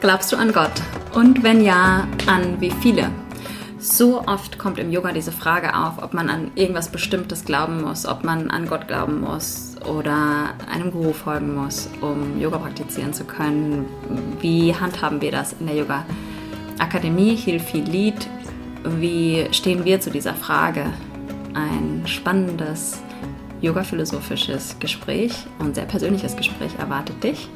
Glaubst du an Gott? Und wenn ja, an wie viele? So oft kommt im Yoga diese Frage auf, ob man an irgendwas Bestimmtes glauben muss, ob man an Gott glauben muss oder einem Guru folgen muss, um Yoga praktizieren zu können. Wie handhaben wir das in der Yoga Akademie Hilfi Lied? Wie stehen wir zu dieser Frage? Ein spannendes yoga-philosophisches Gespräch und sehr persönliches Gespräch erwartet dich.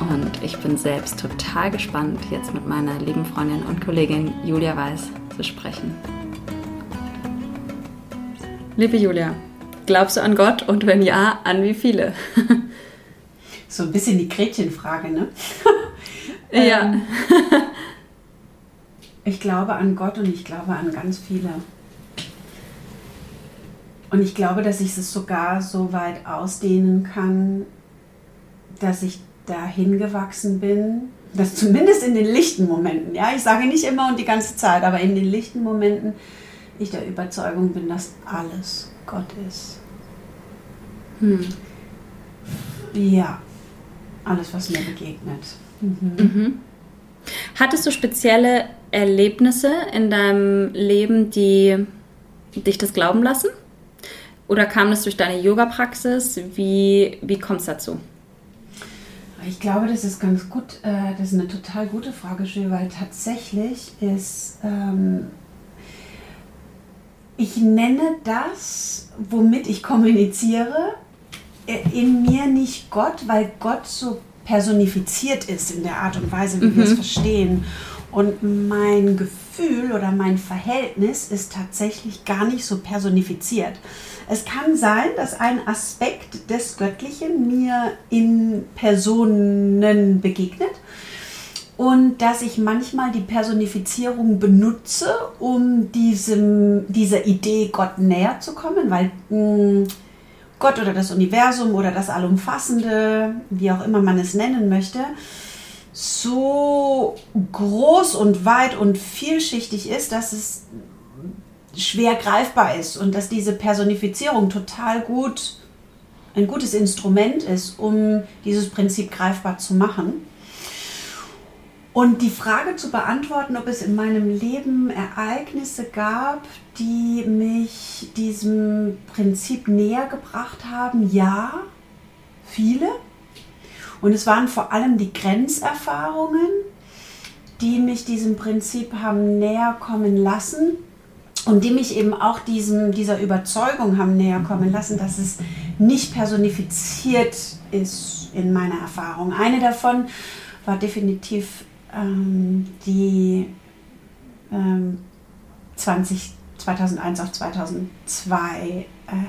Und ich bin selbst total gespannt, jetzt mit meiner lieben Freundin und Kollegin Julia Weiß zu sprechen. Liebe Julia, glaubst du an Gott und wenn ja, an wie viele? so ein bisschen die Gretchenfrage, ne? ja. Ähm, ich glaube an Gott und ich glaube an ganz viele. Und ich glaube, dass ich es sogar so weit ausdehnen kann, dass ich dahin gewachsen bin, dass zumindest in den lichten Momenten, ja, ich sage nicht immer und die ganze Zeit, aber in den lichten Momenten ich der Überzeugung bin, dass alles Gott ist. Hm. Ja, alles, was mir begegnet. Mhm. Mhm. Hattest du spezielle Erlebnisse in deinem Leben, die dich das glauben lassen? Oder kam das durch deine Yoga-Praxis? Wie, wie kommt es dazu? Ich glaube, das ist ganz gut, äh, das ist eine total gute Frage, Jules, weil tatsächlich ist, ähm, ich nenne das, womit ich kommuniziere, äh, in mir nicht Gott, weil Gott so personifiziert ist in der Art und Weise, wie mhm. wir es verstehen. Und mein Gefühl oder mein Verhältnis ist tatsächlich gar nicht so personifiziert. Es kann sein, dass ein Aspekt des Göttlichen mir in Personen begegnet und dass ich manchmal die Personifizierung benutze, um diesem, dieser Idee Gott näher zu kommen, weil mh, hm, Gott oder das Universum oder das Allumfassende, wie auch immer man es nennen möchte, so groß und weit und vielschichtig ist, dass es schwer greifbar ist und dass diese Personifizierung total gut ein gutes Instrument ist, um dieses Prinzip greifbar zu machen. Und die Frage zu beantworten, ob es in meinem Leben Ereignisse gab, die mich diesem Prinzip näher gebracht haben, ja, viele. Und es waren vor allem die Grenzerfahrungen, die mich diesem Prinzip haben näher kommen lassen und die mich eben auch diesem, dieser Überzeugung haben näher kommen lassen, dass es nicht personifiziert ist in meiner Erfahrung. Eine davon war definitiv ähm, die ähm, 20, 2001 auf 2002 äh,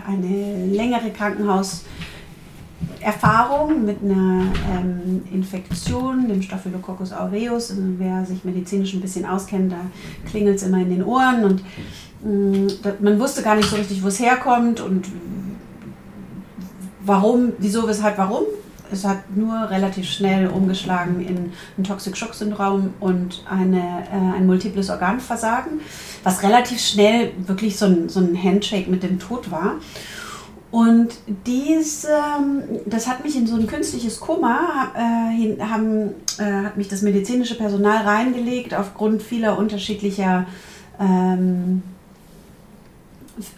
eine längere Krankenhauserfahrung mit einer ähm, Infektion, dem Staphylococcus aureus. Also wer sich medizinisch ein bisschen auskennt, da klingelt es immer in den Ohren und man wusste gar nicht so richtig, wo es herkommt und warum, wieso, weshalb, warum es hat nur relativ schnell umgeschlagen in ein Toxic Shock Syndrom und eine, äh, ein multiples Organversagen, was relativ schnell wirklich so ein, so ein Handshake mit dem Tod war. Und diese, das hat mich in so ein künstliches Koma, äh, haben, äh, hat mich das medizinische Personal reingelegt aufgrund vieler unterschiedlicher ähm,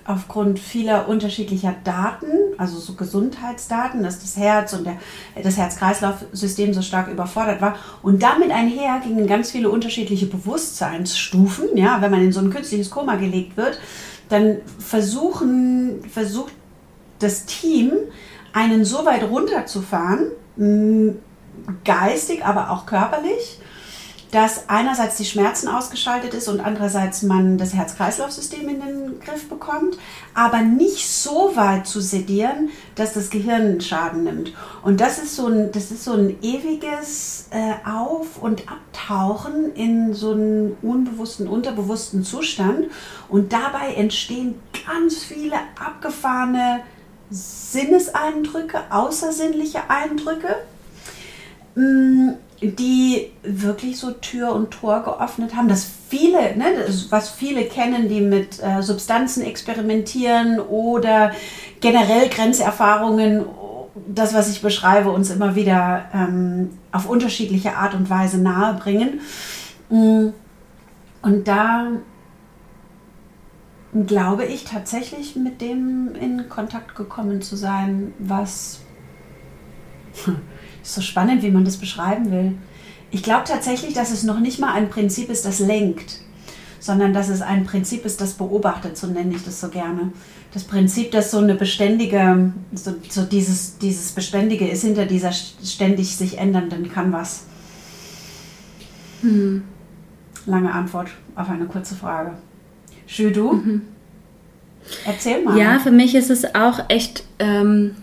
aufgrund vieler unterschiedlicher Daten, also so Gesundheitsdaten, dass das Herz und der, das Herz-Kreislauf-System so stark überfordert war. Und damit einher gingen ganz viele unterschiedliche Bewusstseinsstufen. Ja, wenn man in so ein künstliches Koma gelegt wird, dann versuchen, versucht das Team, einen so weit runterzufahren, geistig, aber auch körperlich, dass einerseits die Schmerzen ausgeschaltet ist und andererseits man das Herz-Kreislauf-System in den Griff bekommt, aber nicht so weit zu sedieren, dass das Gehirn Schaden nimmt. Und das ist so ein, das ist so ein ewiges äh, Auf- und Abtauchen in so einen unbewussten, unterbewussten Zustand. Und dabei entstehen ganz viele abgefahrene Sinneseindrücke, außersinnliche Eindrücke. Mm, die wirklich so Tür und Tor geöffnet haben, dass viele, ne, das, was viele kennen, die mit äh, Substanzen experimentieren oder generell Grenzerfahrungen das, was ich beschreibe, uns immer wieder ähm, auf unterschiedliche Art und Weise nahe bringen. Mm. Und da glaube ich tatsächlich mit dem in Kontakt gekommen zu sein, was ist so spannend, wie man das beschreiben will. Ich glaube tatsächlich, dass es noch nicht mal ein Prinzip ist, das lenkt, sondern dass es ein Prinzip ist, das beobachtet, so nenne ich das so gerne. Das Prinzip, das so eine beständige, so, so dieses, dieses Beständige ist hinter dieser ständig sich ändernden Canvas. Hm. Lange Antwort auf eine kurze Frage. Schön, du? Mhm. Erzähl mal. Ja, für mich ist es auch echt ähm,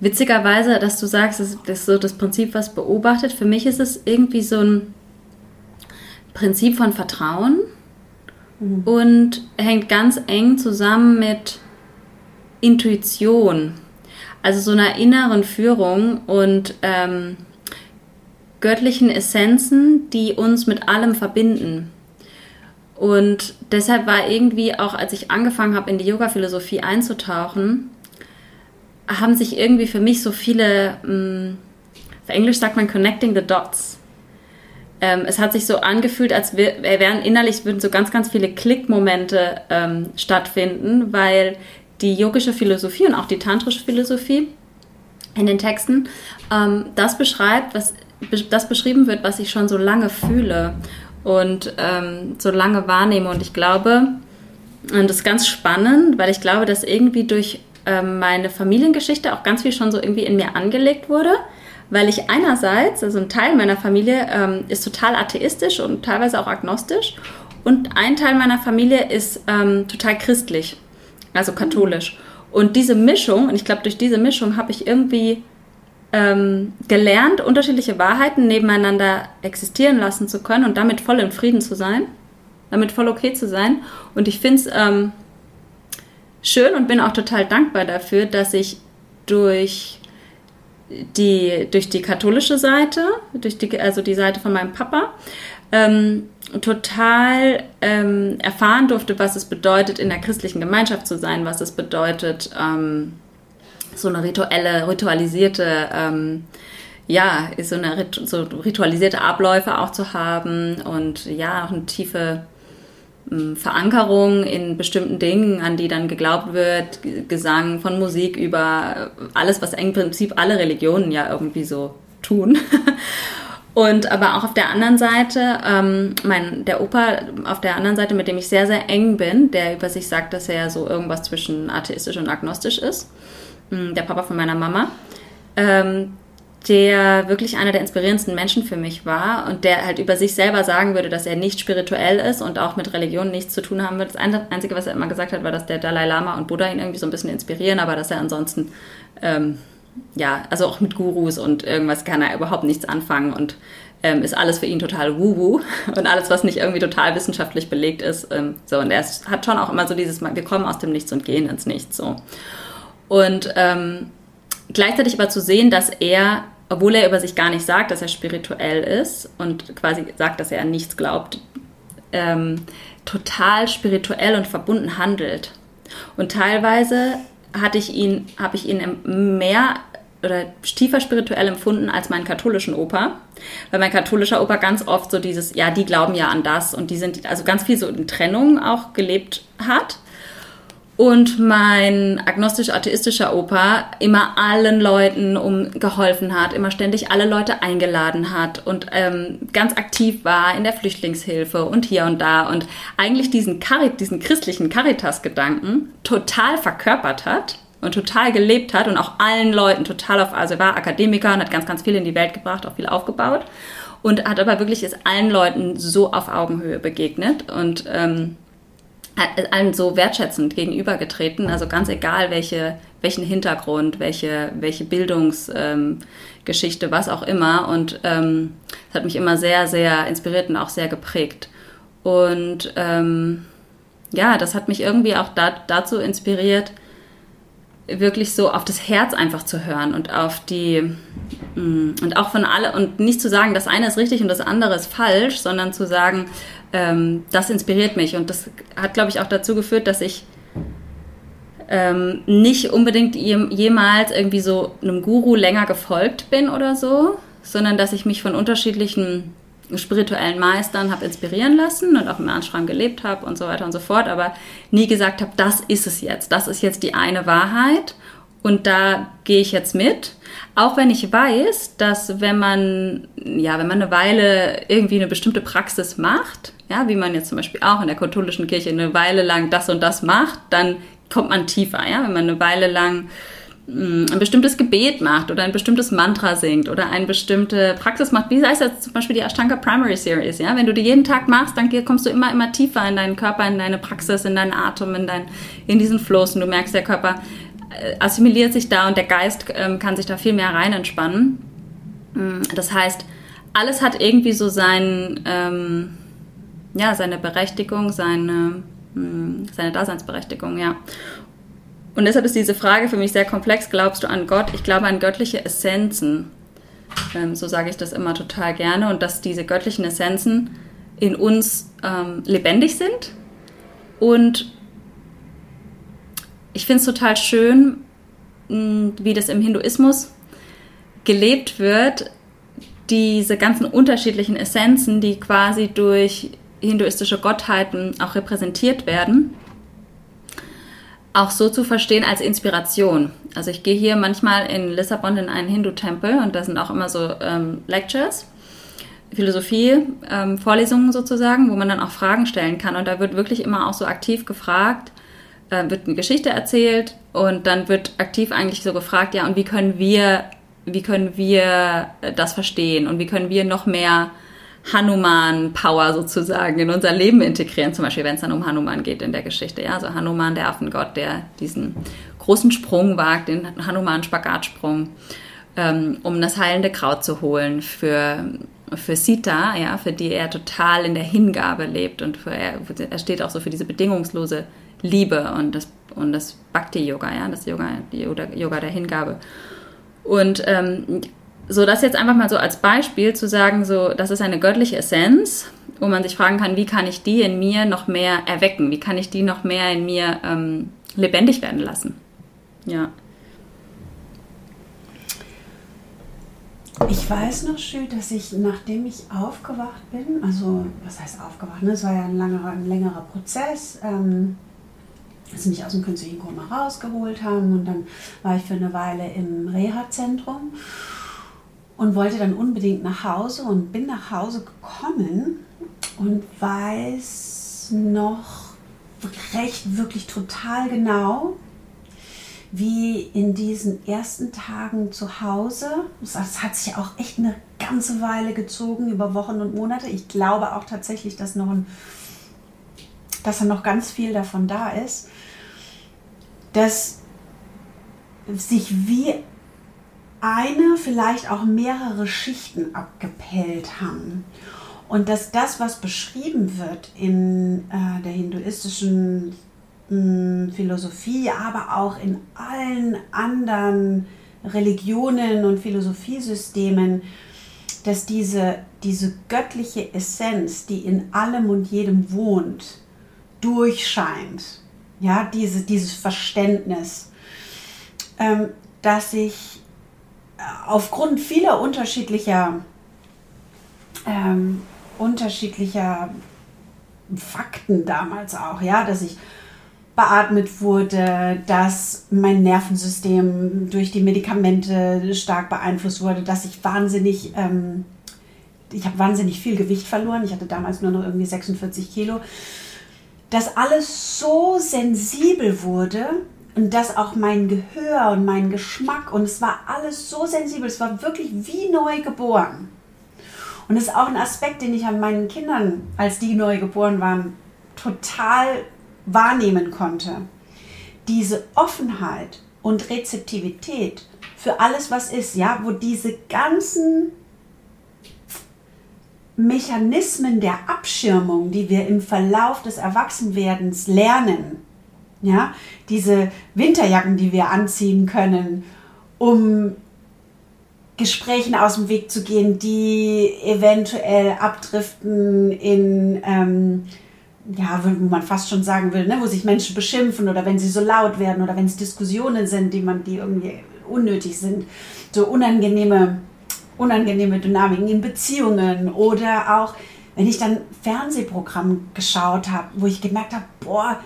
witzigerweise, dass du sagst, das ist so das Prinzip, was beobachtet. Für mich ist es irgendwie so ein Prinzip von Vertrauen mhm. und hängt ganz eng zusammen mit Intuition. Also so einer inneren Führung und ähm, göttlichen Essenzen, die uns mit allem verbinden. Und deshalb war irgendwie auch, als ich angefangen habe, in die Yoga-Philosophie einzutauchen, haben sich irgendwie für mich so viele, mm, auf Englisch sagt man connecting the dots. Ähm, es hat sich so angefühlt, als wären innerlich würden so ganz, ganz viele Klickmomente ähm, stattfinden, weil die yogische Philosophie und auch die tantrische Philosophie in den Texten ähm, das beschreibt, was das beschrieben wird, was ich schon so lange fühle und ähm, so lange wahrnehme. Und ich glaube, und das ist ganz spannend, weil ich glaube, dass irgendwie durch ähm, meine Familiengeschichte auch ganz viel schon so irgendwie in mir angelegt wurde. Weil ich einerseits, also ein Teil meiner Familie ähm, ist total atheistisch und teilweise auch agnostisch. Und ein Teil meiner Familie ist ähm, total christlich, also katholisch. Und diese Mischung, und ich glaube, durch diese Mischung habe ich irgendwie ähm, gelernt, unterschiedliche Wahrheiten nebeneinander existieren lassen zu können und damit voll in Frieden zu sein, damit voll okay zu sein. Und ich finde es ähm, schön und bin auch total dankbar dafür, dass ich durch die, durch die katholische Seite, durch die, also die Seite von meinem Papa, ähm, total ähm, erfahren durfte, was es bedeutet, in der christlichen Gemeinschaft zu sein, was es bedeutet, ähm, so eine rituelle, ritualisierte, ähm, ja, so eine so ritualisierte Abläufe auch zu haben und ja, auch eine tiefe Verankerung in bestimmten Dingen, an die dann geglaubt wird, Gesang von Musik über alles, was im Prinzip alle Religionen ja irgendwie so tun. Und aber auch auf der anderen Seite, ähm, mein, der Opa auf der anderen Seite, mit dem ich sehr, sehr eng bin, der über sich sagt, dass er ja so irgendwas zwischen atheistisch und agnostisch ist. Hm, der Papa von meiner Mama, ähm, der wirklich einer der inspirierendsten Menschen für mich war und der halt über sich selber sagen würde, dass er nicht spirituell ist und auch mit Religion nichts zu tun haben wird. Das Einzige, was er immer gesagt hat, war, dass der Dalai Lama und Buddha ihn irgendwie so ein bisschen inspirieren, aber dass er ansonsten, ähm, ja, also auch mit Gurus und irgendwas kann er überhaupt nichts anfangen und ähm, ist alles für ihn total wuhu und alles, was nicht irgendwie total wissenschaftlich belegt ist. Ähm, so, und er hat schon auch immer so dieses, wir kommen aus dem Nichts und gehen ins Nichts, so. Und ähm, gleichzeitig aber zu sehen, dass er, obwohl er über sich gar nicht sagt, dass er spirituell ist und quasi sagt, dass er an nichts glaubt, ähm, total spirituell und verbunden handelt. Und teilweise hatte ich ihn, habe ich ihn mehr oder tiefer spirituell empfunden als meinen katholischen Opa, weil mein katholischer Opa ganz oft so dieses, ja, die glauben ja an das und die sind, also ganz viel so in Trennung auch gelebt hat und mein agnostisch-atheistischer Opa immer allen Leuten um geholfen hat, immer ständig alle Leute eingeladen hat und ähm, ganz aktiv war in der Flüchtlingshilfe und hier und da und eigentlich diesen, Carit diesen christlichen Caritas-Gedanken total verkörpert hat und total gelebt hat und auch allen Leuten total auf, also er war Akademiker und hat ganz, ganz viel in die Welt gebracht, auch viel aufgebaut. Und hat aber wirklich ist allen Leuten so auf Augenhöhe begegnet und ähm, allen so wertschätzend gegenübergetreten. Also ganz egal, welche, welchen Hintergrund, welche, welche Bildungsgeschichte, ähm, was auch immer. Und ähm, hat mich immer sehr, sehr inspiriert und auch sehr geprägt. Und ähm, ja, das hat mich irgendwie auch da, dazu inspiriert, wirklich so auf das Herz einfach zu hören und auf die mm, und auch von alle und nicht zu sagen, das eine ist richtig und das andere ist falsch, sondern zu sagen, ähm, das inspiriert mich und das hat, glaube ich, auch dazu geführt, dass ich ähm, nicht unbedingt jemals irgendwie so einem Guru länger gefolgt bin oder so, sondern dass ich mich von unterschiedlichen spirituellen Meistern habe inspirieren lassen und auch im Ashram gelebt habe und so weiter und so fort, aber nie gesagt habe, das ist es jetzt, das ist jetzt die eine Wahrheit und da gehe ich jetzt mit. Auch wenn ich weiß, dass wenn man, ja, wenn man eine Weile irgendwie eine bestimmte Praxis macht, ja, wie man jetzt zum Beispiel auch in der katholischen Kirche eine Weile lang das und das macht, dann kommt man tiefer, ja, wenn man eine Weile lang mm, ein bestimmtes Gebet macht oder ein bestimmtes Mantra singt oder eine bestimmte Praxis macht, wie heißt das zum Beispiel die Ashtanga Primary Series, ja, wenn du die jeden Tag machst, dann kommst du immer, immer tiefer in deinen Körper, in deine Praxis, in deinen Atem, in, dein, in diesen Fluss und du merkst, der Körper assimiliert sich da und der Geist ähm, kann sich da viel mehr rein entspannen. Mm, das heißt, alles hat irgendwie so sein, ähm, ja, seine Berechtigung, seine hm, seine Daseinsberechtigung, ja. Und deshalb ist diese Frage für mich sehr komplex. Glaubst du an Gott? Ich glaube an göttliche Essenzen. Ähm, so sage ich das immer total gerne. Und dass diese göttlichen Essenzen in uns ähm, lebendig sind. Und ich finde es total schön, wie das im Hinduismus gelebt wird, diese ganzen unterschiedlichen Essenzen, die quasi durch hinduistische Gottheiten auch repräsentiert werden, auch so zu verstehen als Inspiration. Also ich gehe hier manchmal in Lissabon in einen Hindu-Tempel und da sind auch immer so ähm, Lectures, Philosophie, ähm, Vorlesungen sozusagen, wo man dann auch Fragen stellen kann. Und da wird wirklich immer auch so aktiv gefragt, äh, wird eine Geschichte erzählt und dann wird aktiv eigentlich so gefragt, ja, und wie können wir, wie können wir das verstehen und wie können wir noch mehr Hanuman-Power sozusagen in unser Leben integrieren, zum Beispiel wenn es dann um Hanuman geht in der Geschichte. Ja, also Hanuman, der Affengott, der diesen großen Sprung wagt, den Hanuman-Spagatsprung, ähm, um das heilende Kraut zu holen für, für Sita, ja, für die er total in der Hingabe lebt und für, er, er steht auch so für diese bedingungslose Liebe und das, und das Bhakti-Yoga, ja, das Yoga, Yoga der Hingabe. Und ähm, so, das jetzt einfach mal so als Beispiel zu sagen, so, das ist eine göttliche Essenz, wo man sich fragen kann, wie kann ich die in mir noch mehr erwecken? Wie kann ich die noch mehr in mir ähm, lebendig werden lassen? Ja. Ich weiß noch schön, dass ich, nachdem ich aufgewacht bin, also was heißt aufgewacht, ne? es war ja ein, langer, ein längerer Prozess, ähm, sie mich aus dem künstlichen Koma rausgeholt haben und dann war ich für eine Weile im Reha-Zentrum und wollte dann unbedingt nach Hause und bin nach Hause gekommen und weiß noch recht wirklich total genau, wie in diesen ersten Tagen zu Hause, das hat sich auch echt eine ganze Weile gezogen, über Wochen und Monate. Ich glaube auch tatsächlich, dass, noch ein, dass da noch ganz viel davon da ist, dass sich wie eine, vielleicht auch mehrere Schichten abgepellt haben. Und dass das, was beschrieben wird in äh, der hinduistischen mh, hm, Philosophie, aber auch in allen anderen Religionen und Philosophiesystemen, dass diese, diese göttliche Essenz, die in allem und jedem wohnt, durchscheint. Ja, diese, dieses Verständnis, ähm, dass sich aufgrund vieler unterschiedlicher, ähm, unterschiedlicher Fakten damals auch, ja, dass ich beatmet wurde, dass mein Nervensystem durch die Medikamente stark beeinflusst wurde, dass ich wahnsinnig, ähm, ich habe wahnsinnig viel Gewicht verloren. Ich hatte damals nur noch irgendwie 46 Kilo. Dass alles so sensibel wurde, und dass auch mein Gehör und mein Geschmack und es war alles so sensibel, es war wirklich wie neu geboren. Und es ist auch ein Aspekt, den ich an meinen Kindern, als die neu geboren waren, total wahrnehmen konnte. Diese Offenheit und Rezeptivität für alles, was ist, ja, wo diese ganzen Mechanismen der Abschirmung, die wir im Verlauf des Erwachsenwerdens lernen, ja, diese Winterjacken, die wir anziehen können, um Gesprächen aus dem Weg zu gehen, die eventuell abdriften in ähm, ja, wo man fast schon sagen will, ne, wo sich Menschen beschimpfen oder wenn sie so laut werden oder wenn es Diskussionen sind, die man, die irgendwie unnötig sind, so unangenehme, unangenehme Dynamiken in Beziehungen oder auch, wenn ich dann Fernsehprogramm geschaut habe, wo ich gemerkt habe, boah,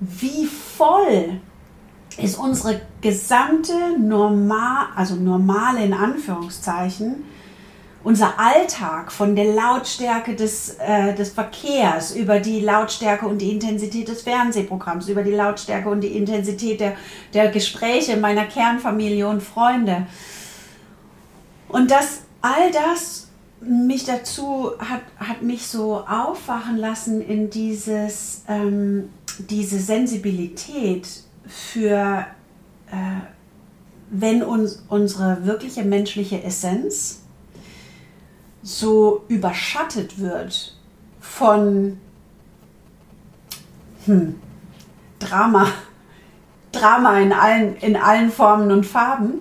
wie voll ist unsere gesamte normal, also normale in Anführungszeichen, unser Alltag von der Lautstärke des, äh, des Verkehrs über die Lautstärke und die Intensität des Fernsehprogramms, über die Lautstärke und die Intensität der, der Gespräche meiner Kernfamilie und Freunde. Und das, all das mich dazu hat, hat mich so aufwachen lassen in dieses, ähm, diese Sensibilität für, äh, wenn uns unsere wirkliche menschliche Essenz so überschattet wird von hm, Drama, Drama in allen, in allen Formen und Farben.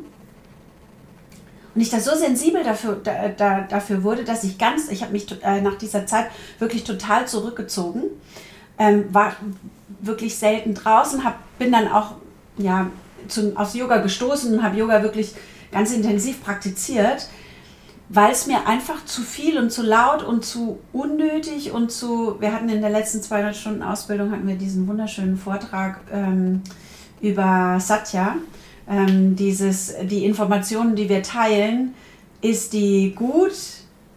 Und ich da so sensibel dafür, da, da, dafür wurde, dass ich ganz, ich habe mich äh, nach dieser Zeit wirklich total zurückgezogen, ähm, war wirklich selten draußen, hab, bin dann auch ja, zum, aufs Yoga gestoßen und habe Yoga wirklich ganz intensiv praktiziert weil es mir einfach zu viel und zu laut und zu unnötig und zu, wir hatten in der letzten 200 Stunden Ausbildung, hatten wir diesen wunderschönen Vortrag ähm, über Satya, ähm, dieses, die Informationen, die wir teilen, ist die gut,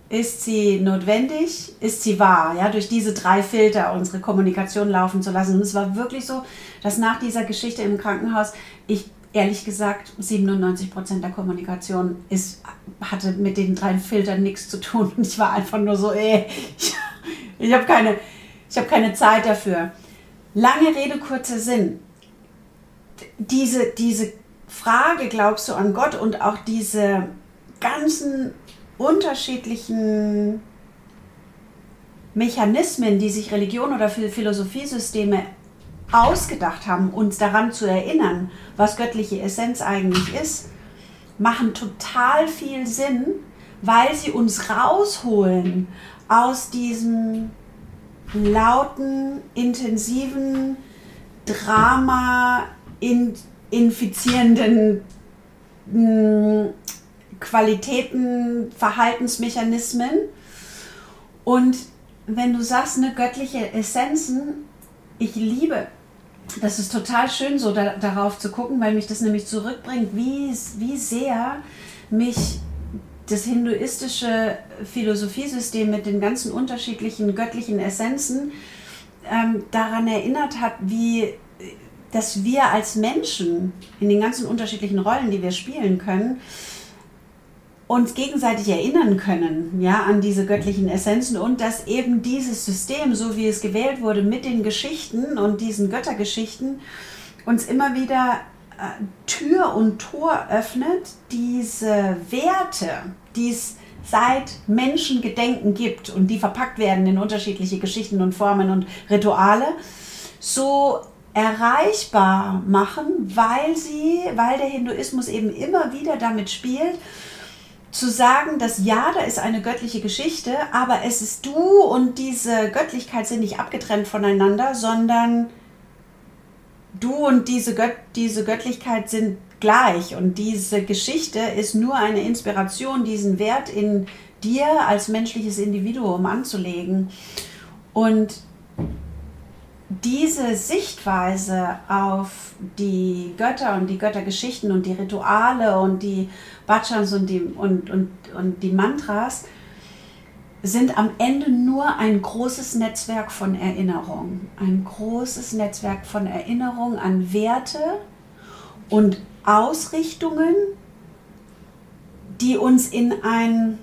ist sie notwendig, ist sie wahr, ja, durch diese drei Filter unsere Kommunikation laufen zu lassen. Und es war wirklich so, dass nach dieser Geschichte im Krankenhaus ich ehrlich gesagt, 97 Prozent der Kommunikation ist, hatte mit den drei Filtern nichts zu tun. Und ich war einfach nur so, ey, ich, ich habe keine, hab keine Zeit dafür. Lange Rede, kurzer Sinn. Diese, diese Frage, glaubst du an Gott und auch diese ganzen unterschiedlichen Mechanismen, die sich Religion oder Philosophiesysteme ausgedacht haben, uns daran zu erinnern, was göttliche Essenz eigentlich ist, machen total viel Sinn, weil sie uns rausholen aus diesem lauten, intensiven, Drama in, infizierenden hm, Qualitäten, Verhaltensmechanismen. Und wenn du sagst, eine göttliche Essenzen, ich liebe das ist total schön, so da, darauf zu gucken, weil mich das nämlich zurückbringt, wie, wie sehr mich das hinduistische Philosophiesystem mit den ganzen unterschiedlichen göttlichen Essenzen ähm, daran erinnert hat, wie dass wir als Menschen in den ganzen unterschiedlichen Rollen, die wir spielen können, uns gegenseitig erinnern können, ja, an diese göttlichen Essenzen und dass eben dieses System, so wie es gewählt wurde, mit den Geschichten und diesen Göttergeschichten, uns immer wieder äh, Tür und Tor öffnet, diese Werte, die es seit Menschengedenken gibt und die verpackt werden in unterschiedliche Geschichten und Formen und Rituale, so erreichbar machen, weil sie, weil der Hinduismus eben immer wieder damit spielt, zu sagen, dass ja, da ist eine göttliche Geschichte, aber es ist du und diese Göttlichkeit sind nicht abgetrennt voneinander, sondern du und diese, Gött diese Göttlichkeit sind gleich und diese Geschichte ist nur eine Inspiration, diesen Wert in dir als menschliches Individuum anzulegen. Und diese Sichtweise auf die Götter und die Göttergeschichten und die Rituale und die Bhajans und die, und, und, und die Mantras sind am Ende nur ein großes Netzwerk von Erinnerung. Ein großes Netzwerk von Erinnerung an Werte und Ausrichtungen, die uns in ein,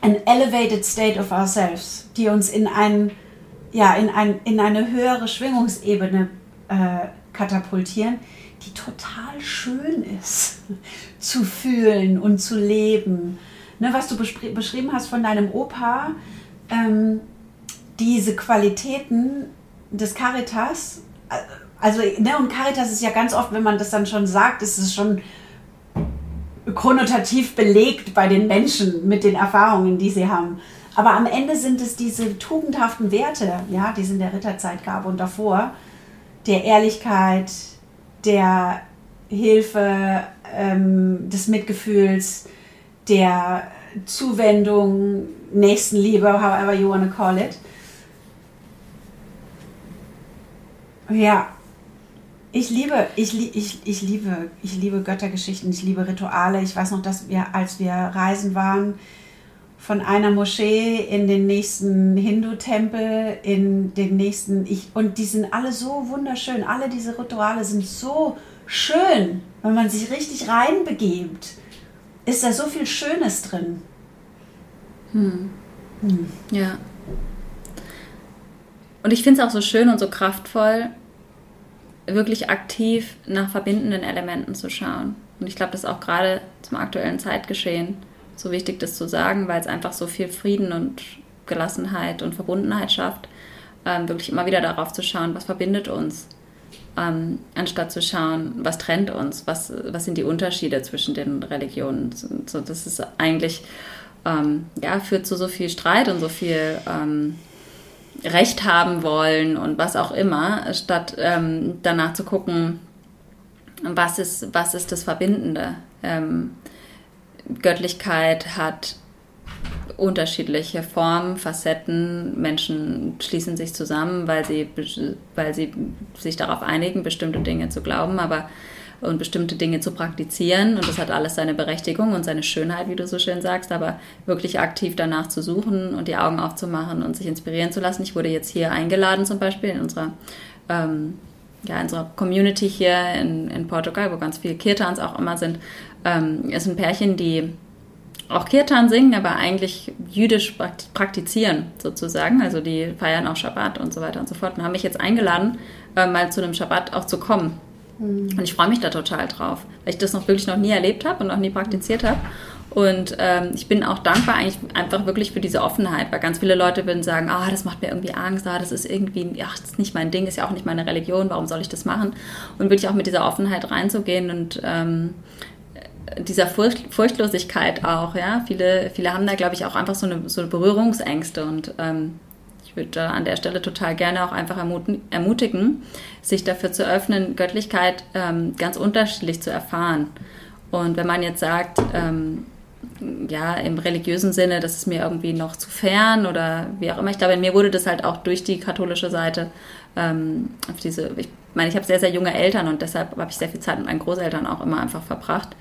ein elevated state of ourselves, die uns in ein ja, in, ein, in eine höhere Schwingungsebene äh, katapultieren, die total schön ist zu fühlen und zu leben. Ne, was du beschrieben hast von deinem Opa, ähm, diese Qualitäten des Caritas, äh, also, ne, und Caritas ist ja ganz oft, wenn man das dann schon sagt, ist es schon konnotativ belegt bei den Menschen mit den Erfahrungen, die sie haben. Aber am Ende sind es diese tugendhaften Werte, ja, die es in der Ritterzeit gab und davor, der Ehrlichkeit, der Hilfe, ähm, des Mitgefühls, der Zuwendung, Nächstenliebe, however you want to call it. Ja, ich liebe, ich, ich, ich liebe, ich liebe Göttergeschichten, ich liebe Rituale. Ich weiß noch, dass wir, als wir reisen waren, von einer Moschee in den nächsten Hindu-Tempel, in den nächsten, ich, und die sind alle so wunderschön. Alle diese Rituale sind so schön, wenn man sich richtig reinbegibt. Ist da so viel Schönes drin. Hm. Hm. Ja. Und ich finde es auch so schön und so kraftvoll, wirklich aktiv nach verbindenden Elementen zu schauen. Und ich glaube, das ist auch gerade zum aktuellen Zeitgeschehen so wichtig, das zu sagen, weil es einfach so viel Frieden und Gelassenheit und Verbundenheit schafft, ähm, wirklich immer wieder darauf zu schauen, was verbindet uns, ähm, anstatt zu schauen, was trennt uns, was, was sind die Unterschiede zwischen den Religionen. So, das ist eigentlich, ähm, ja, führt zu so viel Streit und so viel ähm, Recht haben wollen und was auch immer, statt ähm, danach zu gucken, was ist, was ist das Verbindende. Göttlichkeit hat unterschiedliche Formen, Facetten. Menschen schließen sich zusammen, weil sie, weil sie sich darauf einigen, bestimmte Dinge zu glauben, aber und bestimmte Dinge zu praktizieren. Und das hat alles seine Berechtigung und seine Schönheit, wie du so schön sagst, aber wirklich aktiv danach zu suchen und die Augen aufzumachen und sich inspirieren zu lassen. Ich wurde jetzt hier eingeladen, zum Beispiel in unserer, ähm, ja, in unserer Community hier in, in Portugal, wo ganz viele Kirtans auch immer sind, ähm, ist ein Pärchen, die auch Kirtan singen, aber eigentlich jüdisch praktizieren sozusagen. Also die feiern auch Schabbat und so weiter und so fort. Und haben mich jetzt eingeladen, äh, mal zu einem Schabbat auch zu kommen. Mhm. Und ich freue mich da total drauf, weil ich das noch wirklich noch nie erlebt habe und noch nie praktiziert habe. Und ähm, ich bin auch dankbar eigentlich einfach wirklich für diese Offenheit, weil ganz viele Leute würden sagen, ah, das macht mir irgendwie Angst, ah, das ist irgendwie, ach, das ist nicht mein Ding, ist ja auch nicht meine Religion, warum soll ich das machen? Und wirklich auch mit dieser Offenheit reinzugehen und ähm, dieser Furcht, Furchtlosigkeit auch, ja. Viele, viele haben da, glaube ich, auch einfach so eine, so Berührungsängste und ähm, ich würde an der Stelle total gerne auch einfach ermutigen, sich dafür zu öffnen, Göttlichkeit ähm, ganz unterschiedlich zu erfahren. Und wenn man jetzt sagt, ähm, ja, im religiösen Sinne, das ist mir irgendwie noch zu fern oder wie auch immer. Ich glaube, in mir wurde das halt auch durch die katholische Seite ähm, auf diese, ich meine, ich habe sehr, sehr junge Eltern und deshalb habe ich sehr viel Zeit mit meinen Großeltern auch immer einfach verbracht.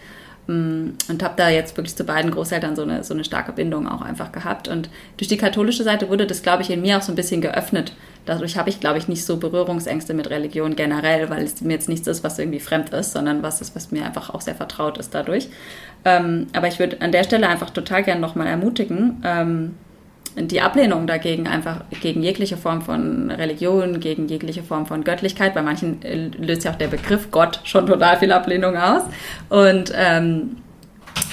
Mm, und habe da jetzt wirklich zu beiden Großeltern so eine, so eine starke Bindung auch einfach gehabt. Und durch die katholische Seite wurde das, glaube ich, in mir auch so ein bisschen geöffnet. Dadurch habe ich, glaube ich, nicht so Berührungsängste mit Religion generell, weil es mir jetzt nichts ist, was irgendwie fremd ist, sondern was ist, was mir einfach auch sehr vertraut ist dadurch. Ähm, aber ich würde an der Stelle einfach total gerne nochmal ermutigen, ähm, die Ablehnung dagegen einfach gegen jegliche Form von Religion, gegen jegliche Form von Göttlichkeit. Bei manchen äh, löst ja auch der Begriff Gott schon total viel Ablehnung aus. Und ähm,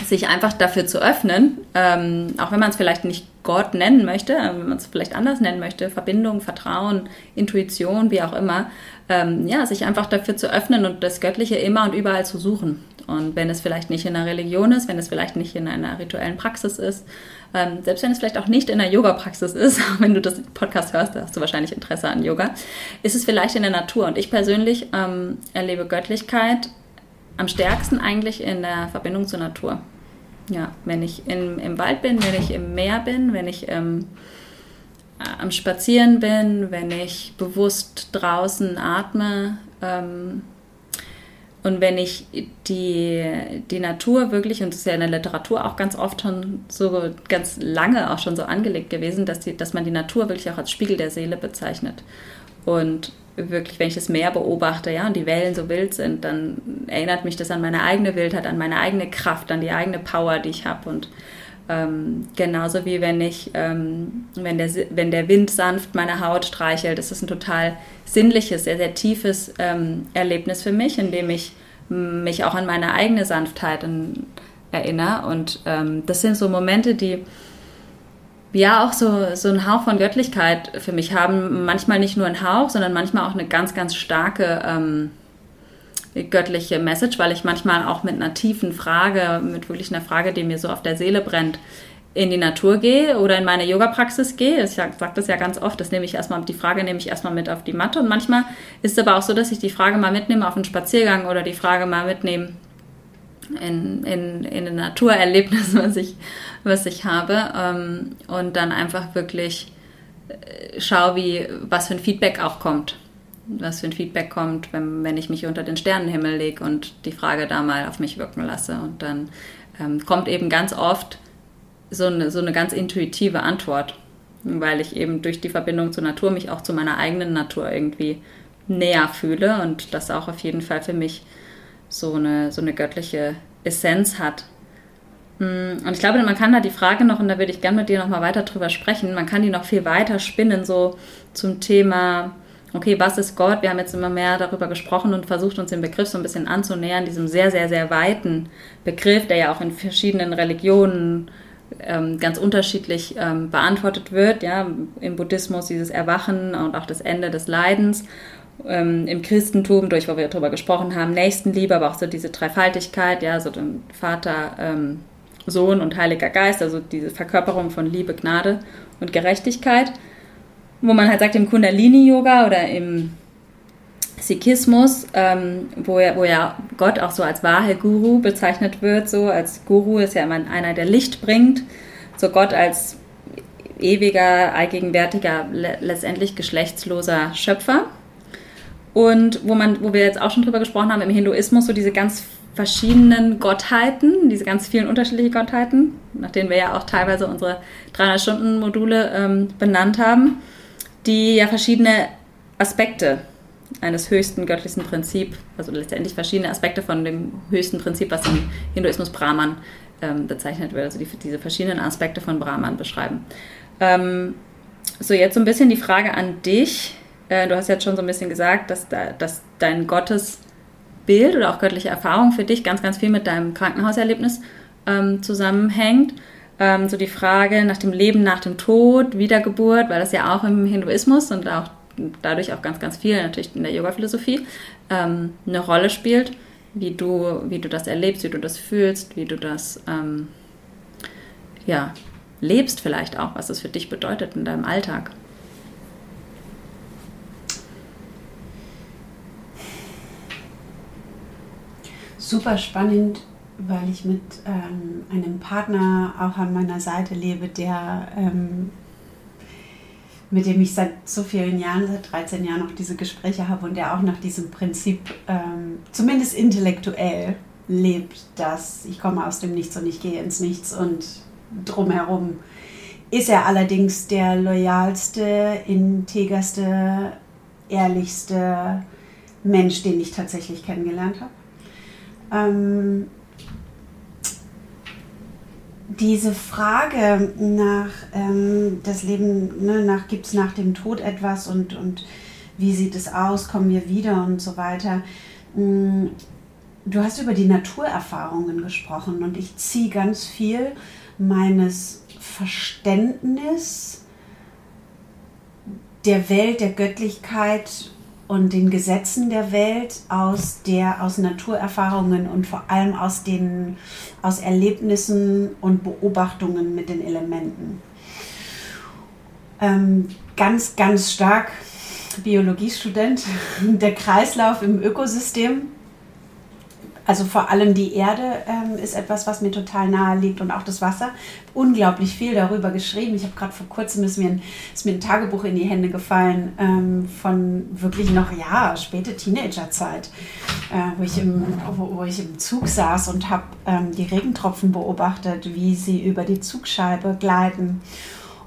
sich einfach dafür zu öffnen, ähm, auch wenn man es vielleicht nicht Gott nennen möchte, äh, wenn man es vielleicht anders nennen möchte, Verbindung, Vertrauen, Intuition, wie auch immer, ähm, ja, sich einfach dafür zu öffnen und das Göttliche immer und überall zu suchen. Und wenn es vielleicht nicht in einer Religion ist, wenn es vielleicht nicht in einer rituellen Praxis ist, ähm, selbst wenn es vielleicht auch nicht in der Yoga-Praxis ist, wenn du das Podcast hörst, da hast du wahrscheinlich Interesse an Yoga, ist es vielleicht in der Natur. Und ich persönlich ähm, erlebe Göttlichkeit am stärksten eigentlich in der Verbindung zur Natur. Ja, wenn ich in, im Wald bin, wenn ich im Meer bin, wenn ich ähm, am Spazieren bin, wenn ich bewusst draußen atme, ähm, und wenn ich die, die Natur wirklich, und das ist ja in der Literatur auch ganz oft schon so ganz lange auch schon so angelegt gewesen, dass, die, dass man die Natur wirklich auch als Spiegel der Seele bezeichnet. Und wirklich, wenn ich das Meer beobachte, ja, und die Wellen so wild sind, dann erinnert mich das an meine eigene Wildheit, an meine eigene Kraft, an die eigene Power, die ich habe. Und ähm, genauso wie wenn ich, ähm, wenn, der, wenn der Wind sanft meine Haut streichelt, das ist ein total sinnliches, sehr, sehr tiefes ähm, Erlebnis für mich, in dem ich mich auch an meine eigene Sanftheit erinnere. Und ähm, das sind so Momente, die ja auch so, so einen Hauch von Göttlichkeit für mich haben. Manchmal nicht nur einen Hauch, sondern manchmal auch eine ganz, ganz starke ähm, göttliche Message, weil ich manchmal auch mit einer tiefen Frage, mit wirklich einer Frage, die mir so auf der Seele brennt, in die Natur gehe oder in meine Yoga-Praxis gehe. Ich sage das ja ganz oft, das nehme ich erstmal, die Frage nehme ich erstmal mit auf die Matte. Und manchmal ist es aber auch so, dass ich die Frage mal mitnehme auf einen Spaziergang oder die Frage mal mitnehme in, in, in ein Naturerlebnis, was ich, was ich habe. Ähm, und dann einfach wirklich äh, schaue, wie, was für ein Feedback auch kommt. Was für ein Feedback kommt, wenn, wenn ich mich unter den Sternenhimmel lege und die Frage da mal auf mich wirken lasse. Und dann ähm, kommt eben ganz oft so eine, so eine ganz intuitive Antwort, weil ich eben durch die Verbindung zur Natur mich auch zu meiner eigenen Natur irgendwie näher fühle und das auch auf jeden Fall für mich so eine, so eine göttliche Essenz hat. Hm, und ich glaube, man kann da die Frage noch, und da würde ich gerne mit dir noch mal weiter drüber sprechen, man kann die noch viel weiter spinnen, so zum Thema, okay, was ist Gott? Wir haben jetzt immer mehr darüber gesprochen und versucht, uns den Begriff so ein bisschen anzunähern, diesem sehr, sehr, sehr weiten Begriff, der ja auch in verschiedenen Religionen ähm, ganz unterschiedlich ähm, beantwortet wird. Ja, Im Buddhismus dieses Erwachen und auch das Ende des Leidens. Ähm, Im Christentum, durch wo wir darüber gesprochen haben, Nächstenliebe, aber auch so diese Dreifaltigkeit, ja, so den Vater, ähm, Sohn und Heiliger Geist, also diese Verkörperung von Liebe, Gnade und Gerechtigkeit. Wo man halt sagt, im Kundalini-Yoga oder im Sikhismus, ähm, wo, ja, wo ja Gott auch so als wahre Guru bezeichnet wird, so als Guru ist ja immer einer, der Licht bringt, so Gott als ewiger, allgegenwärtiger, letztendlich geschlechtsloser Schöpfer. Und wo man, wo wir jetzt auch schon drüber gesprochen haben, im Hinduismus so diese ganz verschiedenen Gottheiten, diese ganz vielen unterschiedlichen Gottheiten, nach denen wir ja auch teilweise unsere 300-Stunden-Module ähm, benannt haben, die ja verschiedene Aspekte eines höchsten göttlichen Prinzips, also letztendlich verschiedene Aspekte von dem höchsten Prinzip, was im Hinduismus Brahman ähm, bezeichnet wird, also die, diese verschiedenen Aspekte von Brahman beschreiben. Ähm, so, jetzt so ein bisschen die Frage an dich. Äh, du hast jetzt schon so ein bisschen gesagt, dass, da, dass dein Gottesbild oder auch göttliche Erfahrung für dich ganz, ganz viel mit deinem Krankenhauserlebnis ähm, zusammenhängt. Ähm, so die Frage nach dem Leben nach dem Tod, Wiedergeburt, weil das ja auch im Hinduismus und auch dadurch auch ganz, ganz viel natürlich in der Yoga-Philosophie ähm, eine Rolle spielt, wie du, wie du das erlebst, wie du das fühlst, wie du das ähm, ja, lebst vielleicht auch, was es für dich bedeutet in deinem Alltag. Super spannend, weil ich mit ähm, einem Partner auch an meiner Seite lebe, der ähm, mit dem ich seit so vielen Jahren, seit 13 Jahren auch diese Gespräche habe und der auch nach diesem Prinzip ähm, zumindest intellektuell lebt, dass ich komme aus dem Nichts und ich gehe ins Nichts und drumherum ist er allerdings der loyalste, integerste, ehrlichste Mensch, den ich tatsächlich kennengelernt habe. Ähm, diese Frage nach ähm, das Leben, ne, nach gibt es nach dem Tod etwas und, und wie sieht es aus, kommen wir wieder und so weiter. Mm, du hast über die Naturerfahrungen gesprochen und ich ziehe ganz viel meines Verständnis der Welt, der Göttlichkeit und den Gesetzen der Welt, aus, der, aus Naturerfahrungen und vor allem aus, den, aus Erlebnissen und Beobachtungen mit den Elementen. Ähm, ganz, ganz stark Biologiestudent, der Kreislauf im Ökosystem also vor allem die Erde ähm, ist etwas, was mir total nahe liegt und auch das Wasser. Unglaublich viel darüber geschrieben. Ich habe gerade vor kurzem ist mir, ein, ist mir ein Tagebuch in die Hände gefallen ähm, von wirklich noch, ja, späte Teenagerzeit, äh, wo, ich im, wo, wo, ich im Zug saß und habe ähm, die Regentropfen beobachtet, wie sie über die Zugscheibe gleiten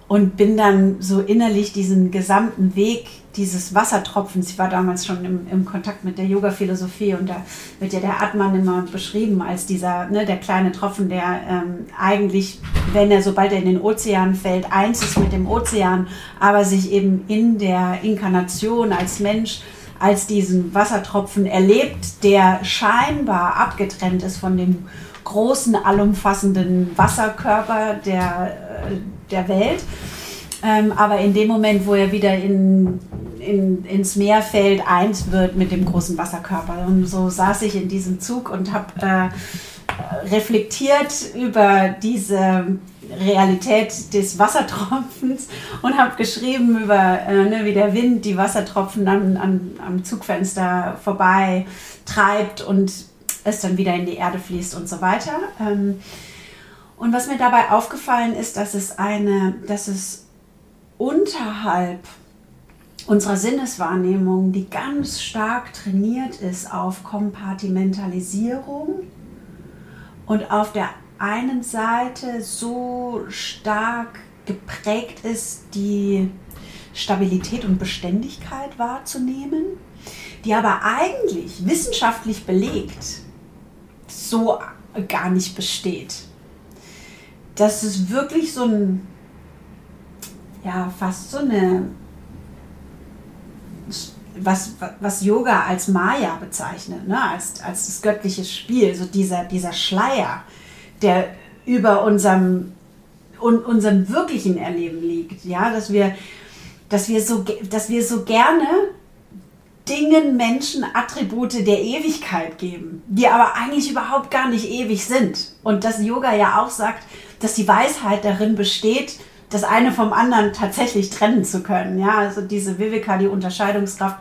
und bin dann so innerlich diesen gesamten Weg dieses Wassertropfens, ich war damals schon im, im Kontakt mit der Yoga-Philosophie und da wird ja der Atman immer beschrieben als dieser, ne, der kleine Tropfen, der ähm, eigentlich, wenn er, sobald er in den Ozean fällt, eins ist mit dem Ozean, aber sich eben in der Inkarnation als Mensch als diesen Wassertropfen erlebt, der scheinbar abgetrennt ist von dem großen, allumfassenden Wasserkörper der, äh, der Welt. Ähm, aber in dem Moment, wo er wieder in, in, ins Meer fällt, eins wird mit dem großen Wasserkörper. Und so saß ich in diesem Zug und habe äh, reflektiert über diese Realität des Wassertropfens und habe geschrieben über, äh, ne, wie der Wind die Wassertropfen am, am, am Zugfenster vorbei treibt und es dann wieder in die Erde fließt und so weiter. Ähm, und was mir dabei aufgefallen ist, dass es eine, dass es unterhalb unserer Sinneswahrnehmung, die ganz stark trainiert ist auf Kompartimentalisierung und auf der einen Seite so stark geprägt ist, die Stabilität und Beständigkeit wahrzunehmen, die aber eigentlich wissenschaftlich belegt so gar nicht besteht. Das ist wirklich so ein, ja, fast so eine, was, was Yoga als Maya bezeichnet, ne? als, als das göttliche Spiel, so dieser, dieser Schleier, der über unserem, un, unserem wirklichen Erleben liegt. Ja, dass wir, dass wir, so, dass wir so gerne Dingen, Menschen Attribute der Ewigkeit geben, die aber eigentlich überhaupt gar nicht ewig sind. Und dass Yoga ja auch sagt, dass die Weisheit darin besteht, das eine vom anderen tatsächlich trennen zu können. Ja, also diese Viveka, die Unterscheidungskraft,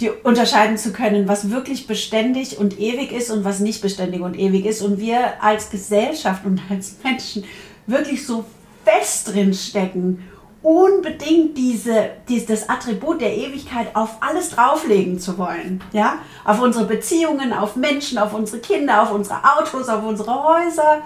die unterscheiden zu können, was wirklich beständig und ewig ist und was nicht beständig und ewig ist. Und wir als Gesellschaft und als Menschen wirklich so fest drin stecken unbedingt diese, dieses Attribut der Ewigkeit auf alles drauflegen zu wollen. Ja? Auf unsere Beziehungen, auf Menschen, auf unsere Kinder, auf unsere Autos, auf unsere Häuser.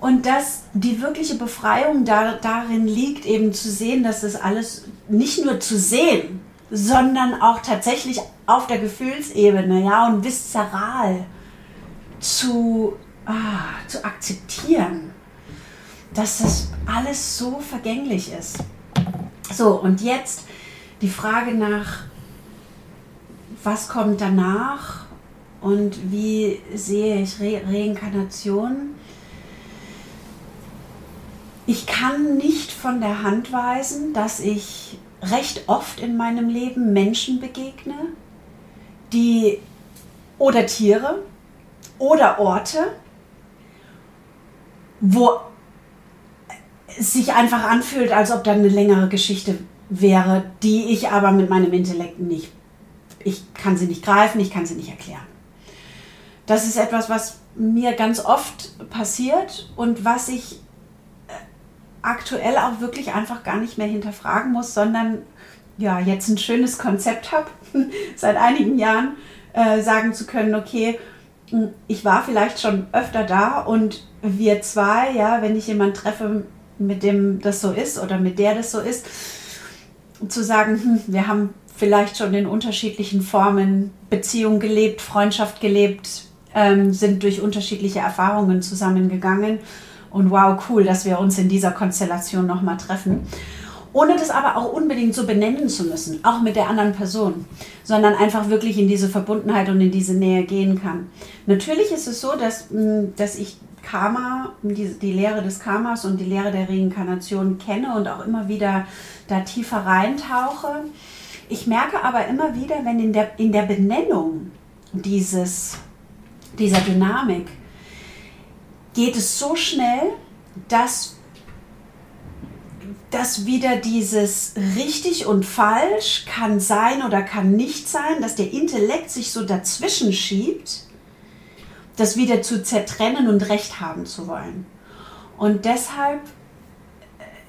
Und dass die wirkliche Befreiung da, darin liegt, eben zu sehen, dass das alles nicht nur zu sehen, sondern auch tatsächlich auf der Gefühlsebene, ja, und viszeral zu, ah, zu akzeptieren dass das alles so vergänglich ist. So, und jetzt die Frage nach, was kommt danach und wie sehe ich Re Reinkarnation? Ich kann nicht von der Hand weisen, dass ich recht oft in meinem Leben Menschen begegne, die oder Tiere oder Orte, wo sich einfach anfühlt, als ob da eine längere Geschichte wäre, die ich aber mit meinem Intellekt nicht, ich kann sie nicht greifen, ich kann sie nicht erklären. Das ist etwas, was mir ganz oft passiert und was ich aktuell auch wirklich einfach gar nicht mehr hinterfragen muss, sondern ja, jetzt ein schönes Konzept habe, seit einigen Jahren äh, sagen zu können, okay, hm, ich war vielleicht schon öfter da und wir zwei, ja, wenn ich jemanden treffe, mit dem das so ist oder mit der das so ist, zu sagen, hm, wir haben vielleicht schon in unterschiedlichen Formen Beziehung gelebt, Freundschaft gelebt, ähm, sind durch unterschiedliche Erfahrungen zusammengegangen und wow, cool, dass wir uns in dieser Konstellation nochmal treffen. Ohne das aber auch unbedingt so benennen zu müssen, auch mit der anderen Person, sondern einfach wirklich in diese Verbundenheit und in diese Nähe gehen kann. Natürlich ist es so, dass, hm, dass ich Karma, die, die Lehre des Karmas und die Lehre der Reinkarnation kenne und auch immer wieder da tiefer reintauche. Ich merke aber immer wieder, wenn in der, in der Benennung dieses, dieser Dynamik geht es so schnell, dass, dass wieder dieses richtig und falsch kann sein oder kann nicht sein, dass der Intellekt sich so dazwischen schiebt das wieder zu zertrennen und Recht haben zu wollen. Und deshalb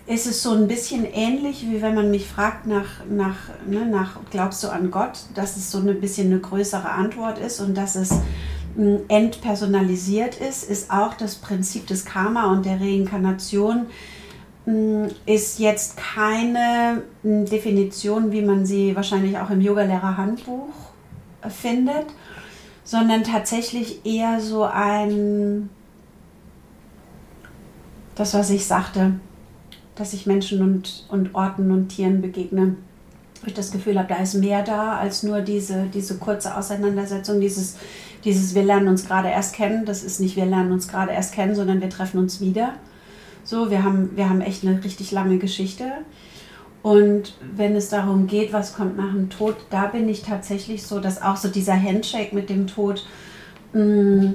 ist es so ein bisschen ähnlich, wie wenn man mich fragt nach, nach, ne, nach glaubst du an Gott, dass es so ein bisschen eine größere Antwort ist und dass es entpersonalisiert ist, ist auch das Prinzip des Karma und der Reinkarnation ist jetzt keine Definition, wie man sie wahrscheinlich auch im Yogalehrer-Handbuch findet, sondern tatsächlich eher so ein, das, was ich sagte, dass ich Menschen und, und Orten und Tieren begegne. Wo ich das Gefühl habe, da ist mehr da als nur diese, diese kurze Auseinandersetzung, dieses, dieses wir lernen uns gerade erst kennen. Das ist nicht wir lernen uns gerade erst kennen, sondern wir treffen uns wieder. So, wir haben, wir haben echt eine richtig lange Geschichte. Und wenn es darum geht, was kommt nach dem Tod, da bin ich tatsächlich so, dass auch so dieser Handshake mit dem Tod, mh, mm,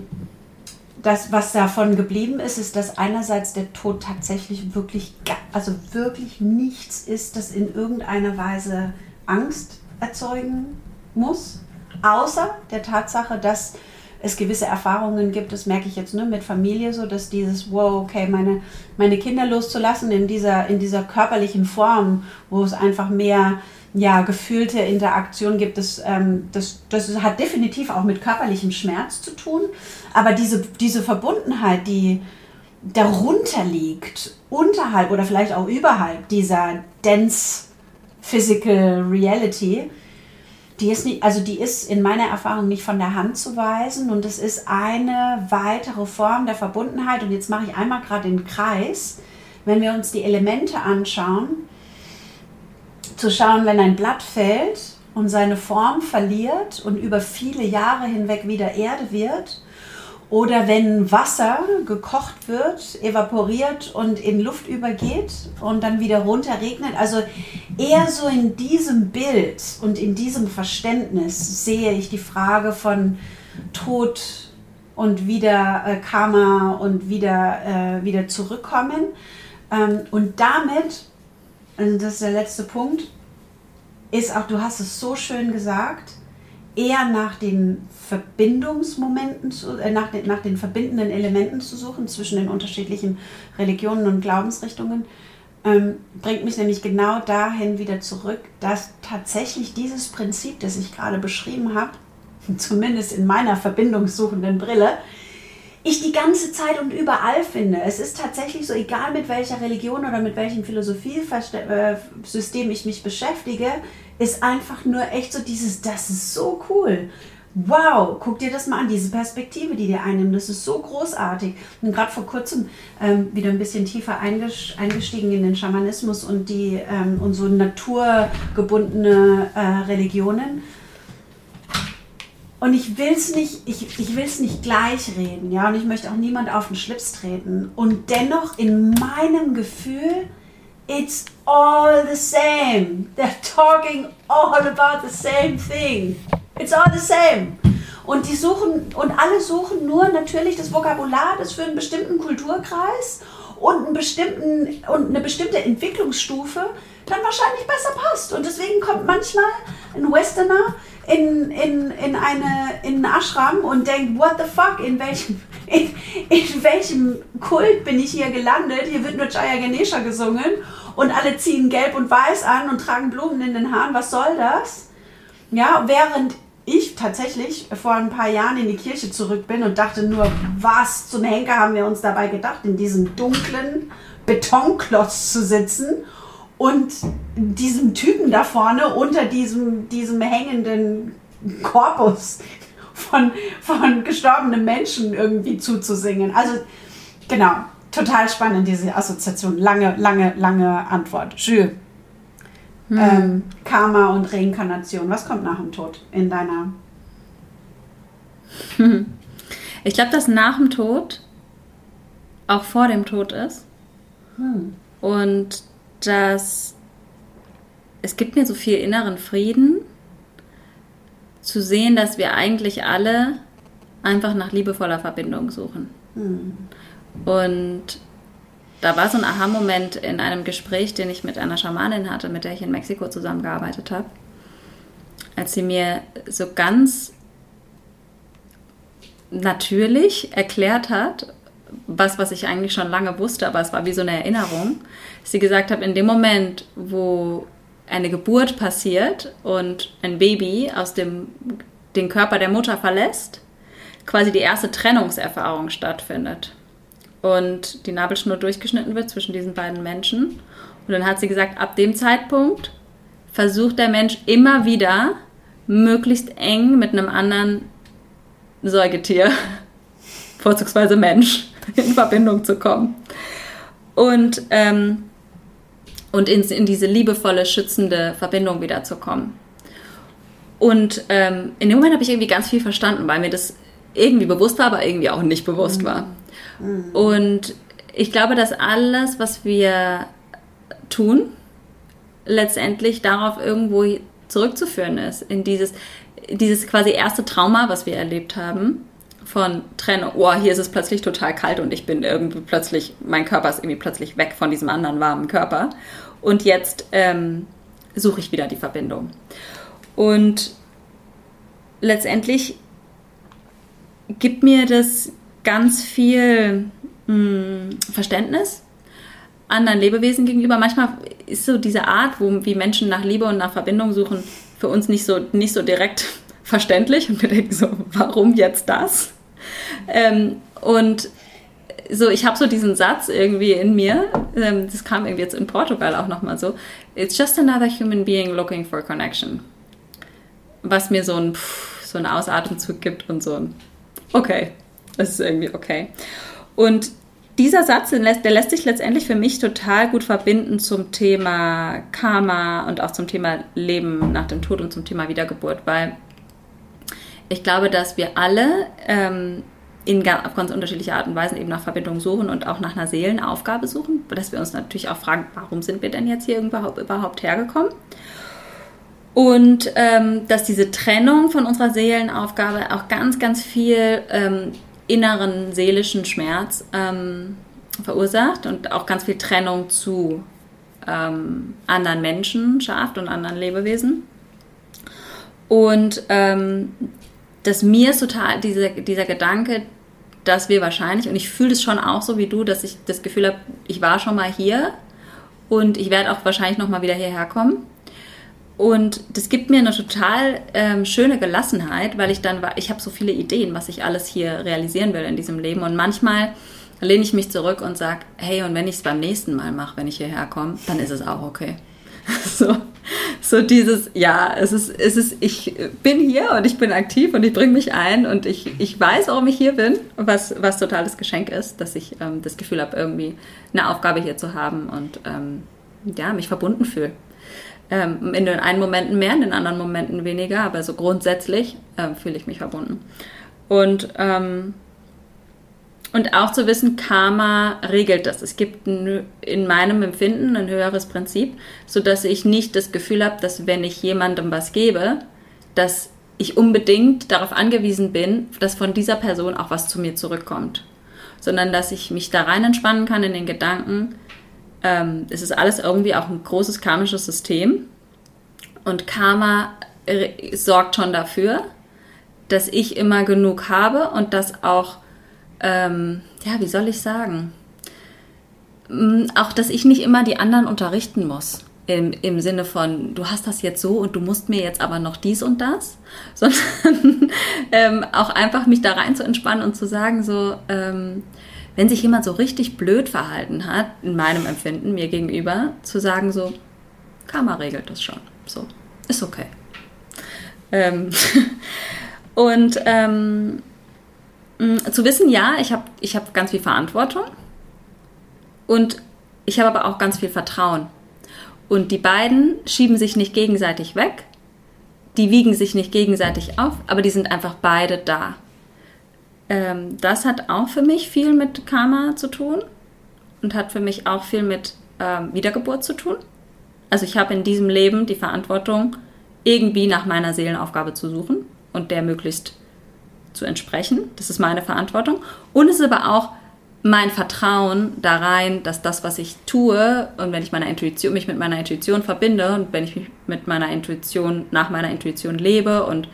das, was davon geblieben ist, ist, dass einerseits der Tod tatsächlich wirklich, also wirklich nichts ist, das in irgendeiner Weise Angst erzeugen muss, außer der Tatsache, dass es gewisse Erfahrungen gibt, das merke ich jetzt nur mit Familie so, dass dieses, wow, okay, meine, meine Kinder loszulassen in dieser, in dieser körperlichen Form, wo es einfach mehr ja, gefühlte Interaktion gibt, das, ähm, das, das hat definitiv auch mit körperlichem Schmerz zu tun. Aber diese, diese Verbundenheit, die darunter liegt, unterhalb oder vielleicht auch überhalb dieser dense physical reality, die ist nicht, also die ist in meiner Erfahrung nicht von der Hand zu weisen und es ist eine weitere Form der Verbundenheit. Und jetzt mache ich einmal gerade den Kreis, wenn wir uns die Elemente anschauen, zu schauen, wenn ein Blatt fällt und seine Form verliert und über viele Jahre hinweg wieder Erde wird, oder wenn Wasser gekocht wird, evaporiert und in Luft übergeht und dann wieder runter regnet. Also eher so in diesem Bild und in diesem Verständnis sehe ich die Frage von Tod und wieder äh, Karma und wieder, äh, wieder zurückkommen. Ähm, und damit, also das ist der letzte Punkt, ist auch, du hast es so schön gesagt, eher nach den Verbindungsmomenten, zu, äh, nach, den, nach den verbindenden Elementen zu suchen zwischen den unterschiedlichen Religionen und Glaubensrichtungen, ähm, bringt mich nämlich genau dahin wieder zurück, dass tatsächlich dieses Prinzip, das ich gerade beschrieben habe, zumindest in meiner verbindungssuchenden Brille, ich die ganze Zeit und überall finde. Es ist tatsächlich so, egal mit welcher Religion oder mit welchem Philosophiesystem ich mich beschäftige, ist einfach nur echt so dieses, das ist so cool. Wow, guck dir das mal an, diese Perspektive, die dir einnimmt, das ist so großartig. Und gerade vor kurzem ähm, wieder ein bisschen tiefer eingestiegen in den Schamanismus und die ähm, und so naturgebundene äh, Religionen. Und ich will es nicht, ich, ich will's nicht gleich reden, ja, und ich möchte auch niemand auf den Schlips treten. Und dennoch in meinem Gefühl It's all the same. They're talking all about the same thing. It's all the same. Und die suchen, und alle suchen nur natürlich das Vokabular, das für einen bestimmten Kulturkreis und, einen bestimmten, und eine bestimmte Entwicklungsstufe dann wahrscheinlich besser passt. Und deswegen kommt manchmal ein Westerner in, in, in, eine, in einen Ashram und denkt, what the fuck, in welchem, in, in welchem Kult bin ich hier gelandet? Hier wird nur Jaya Ganesha gesungen und alle ziehen gelb und weiß an und tragen Blumen in den Haaren. Was soll das? Ja, während ich tatsächlich vor ein paar Jahren in die Kirche zurück bin und dachte nur, was zum Henker haben wir uns dabei gedacht, in diesem dunklen Betonklotz zu sitzen und diesem Typen da vorne unter diesem, diesem hängenden Korpus von, von gestorbenen Menschen irgendwie zuzusingen. Also genau, total spannend, diese Assoziation. Lange, lange, lange Antwort. Jules. Hm. Ähm, Karma und Reinkarnation. Was kommt nach dem Tod in deiner? Ich glaube, dass nach dem Tod auch vor dem Tod ist. Hm. Und dass es gibt mir so viel inneren Frieden, zu sehen, dass wir eigentlich alle einfach nach liebevoller Verbindung suchen. Hm. Und da war so ein Aha-Moment in einem Gespräch, den ich mit einer Schamanin hatte, mit der ich in Mexiko zusammengearbeitet habe, als sie mir so ganz natürlich erklärt hat, was, was ich eigentlich schon lange wusste, aber es war wie so eine Erinnerung, sie gesagt hat, in dem Moment, wo eine Geburt passiert und ein Baby aus dem den Körper der Mutter verlässt, quasi die erste Trennungserfahrung stattfindet und die Nabelschnur durchgeschnitten wird zwischen diesen beiden Menschen. Und dann hat sie gesagt, ab dem Zeitpunkt versucht der Mensch immer wieder möglichst eng mit einem anderen Säugetier, vorzugsweise Mensch, in Verbindung zu kommen. Und, ähm, und in, in diese liebevolle, schützende Verbindung wiederzukommen. Und ähm, in dem Moment habe ich irgendwie ganz viel verstanden, weil mir das irgendwie bewusst war, aber irgendwie auch nicht bewusst mhm. war. Mhm. Und ich glaube, dass alles, was wir tun, letztendlich darauf irgendwo zurückzuführen ist, in dieses, dieses quasi erste Trauma, was wir erlebt haben, von Trennung, oh, hier ist es plötzlich total kalt und ich bin irgendwie plötzlich, mein Körper ist irgendwie plötzlich weg von diesem anderen warmen Körper. Und jetzt ähm, suche ich wieder die Verbindung. Und letztendlich gibt mir das ganz viel mh, hm, Verständnis anderen Lebewesen gegenüber. Manchmal ist so diese Art, wo, wie Menschen nach Liebe und nach Verbindung suchen, für uns nicht so, nicht so direkt verständlich. Und wir denken so, warum jetzt das? Ähm, und so, ich habe so diesen Satz irgendwie in mir, ähm, das kam irgendwie jetzt in Portugal auch nochmal so, it's just another human being looking for connection. Was mir so ein, so ein Ausatemzug gibt und so ein, okay, das ist irgendwie okay. Und dieser Satz, der lässt sich letztendlich für mich total gut verbinden zum Thema Karma und auch zum Thema Leben nach dem Tod und zum Thema Wiedergeburt, weil ich glaube, dass wir alle ähm, in auf ganz unterschiedliche Art und Weisen eben nach Verbindung suchen und auch nach einer Seelenaufgabe suchen, dass wir uns natürlich auch fragen, warum sind wir denn jetzt hier überhaupt, überhaupt hergekommen? Und ähm, dass diese Trennung von unserer Seelenaufgabe auch ganz, ganz viel ähm, inneren seelischen Schmerz ähm, verursacht und auch ganz viel Trennung zu ähm, anderen Menschen schafft und anderen Lebewesen. Und ähm, dass mir ist total diese, dieser Gedanke, dass wir wahrscheinlich, und ich fühle es schon auch so wie du, dass ich das Gefühl habe, ich war schon mal hier und ich werde auch wahrscheinlich noch mal wieder hierher kommen. Und das gibt mir eine total ähm, schöne Gelassenheit, weil ich dann ich habe so viele Ideen, was ich alles hier realisieren will in diesem Leben. Und manchmal lehne ich mich zurück und sage, hey, und wenn ich es beim nächsten Mal mache, wenn ich hierher komme, dann ist es auch okay. so, so dieses, ja, es ist, es ist, ich bin hier und ich bin aktiv und ich bringe mich ein und ich, ich weiß, warum ich hier bin, was, was totales Geschenk ist, dass ich ähm, das Gefühl habe, irgendwie eine Aufgabe hier zu haben und ähm, ja, mich verbunden fühle. Ähm, in den einen Momenten mehr, in den anderen Momenten weniger, aber so grundsätzlich ähm, fühle ich mich verbunden. Und, ähm, und auch zu wissen, Karma regelt das. Es gibt ein, in meinem Empfinden ein höheres Prinzip, sodass ich nicht das Gefühl habe, dass wenn ich jemandem was gebe, dass ich unbedingt darauf angewiesen bin, dass von dieser Person auch was zu mir zurückkommt. Sondern dass ich mich da rein entspannen kann in den Gedanken, ähm, es ist alles irgendwie auch ein großes karmisches System. Und Karma äh, sorgt schon dafür, dass ich immer genug habe und dass auch, ähm, ja, wie soll ich sagen, mm, auch, dass ich nicht immer die anderen unterrichten muss. Im, Im Sinne von, du hast das jetzt so und du musst mir jetzt aber noch dies und das, sondern ähm, auch einfach mich da rein zu entspannen und zu sagen, so, ähm, wenn sich jemand so richtig blöd verhalten hat, in meinem Empfinden mir gegenüber, zu sagen so, Karma regelt das schon. So, ist okay. Ähm und ähm, zu wissen, ja, ich habe ich hab ganz viel Verantwortung und ich habe aber auch ganz viel Vertrauen. Und die beiden schieben sich nicht gegenseitig weg, die wiegen sich nicht gegenseitig auf, aber die sind einfach beide da. Ähm, das hat auch für mich viel mit Karma zu tun und hat für mich auch viel mit ähm, Wiedergeburt zu tun. Also ich habe in diesem Leben die Verantwortung, irgendwie nach meiner Seelenaufgabe zu suchen und der möglichst zu entsprechen. Das ist meine Verantwortung. Und es ist aber auch mein Vertrauen da rein, dass das, was ich tue und wenn ich meine Intuition, mich mit meiner Intuition verbinde und wenn ich mich mit meiner Intuition, nach meiner Intuition lebe und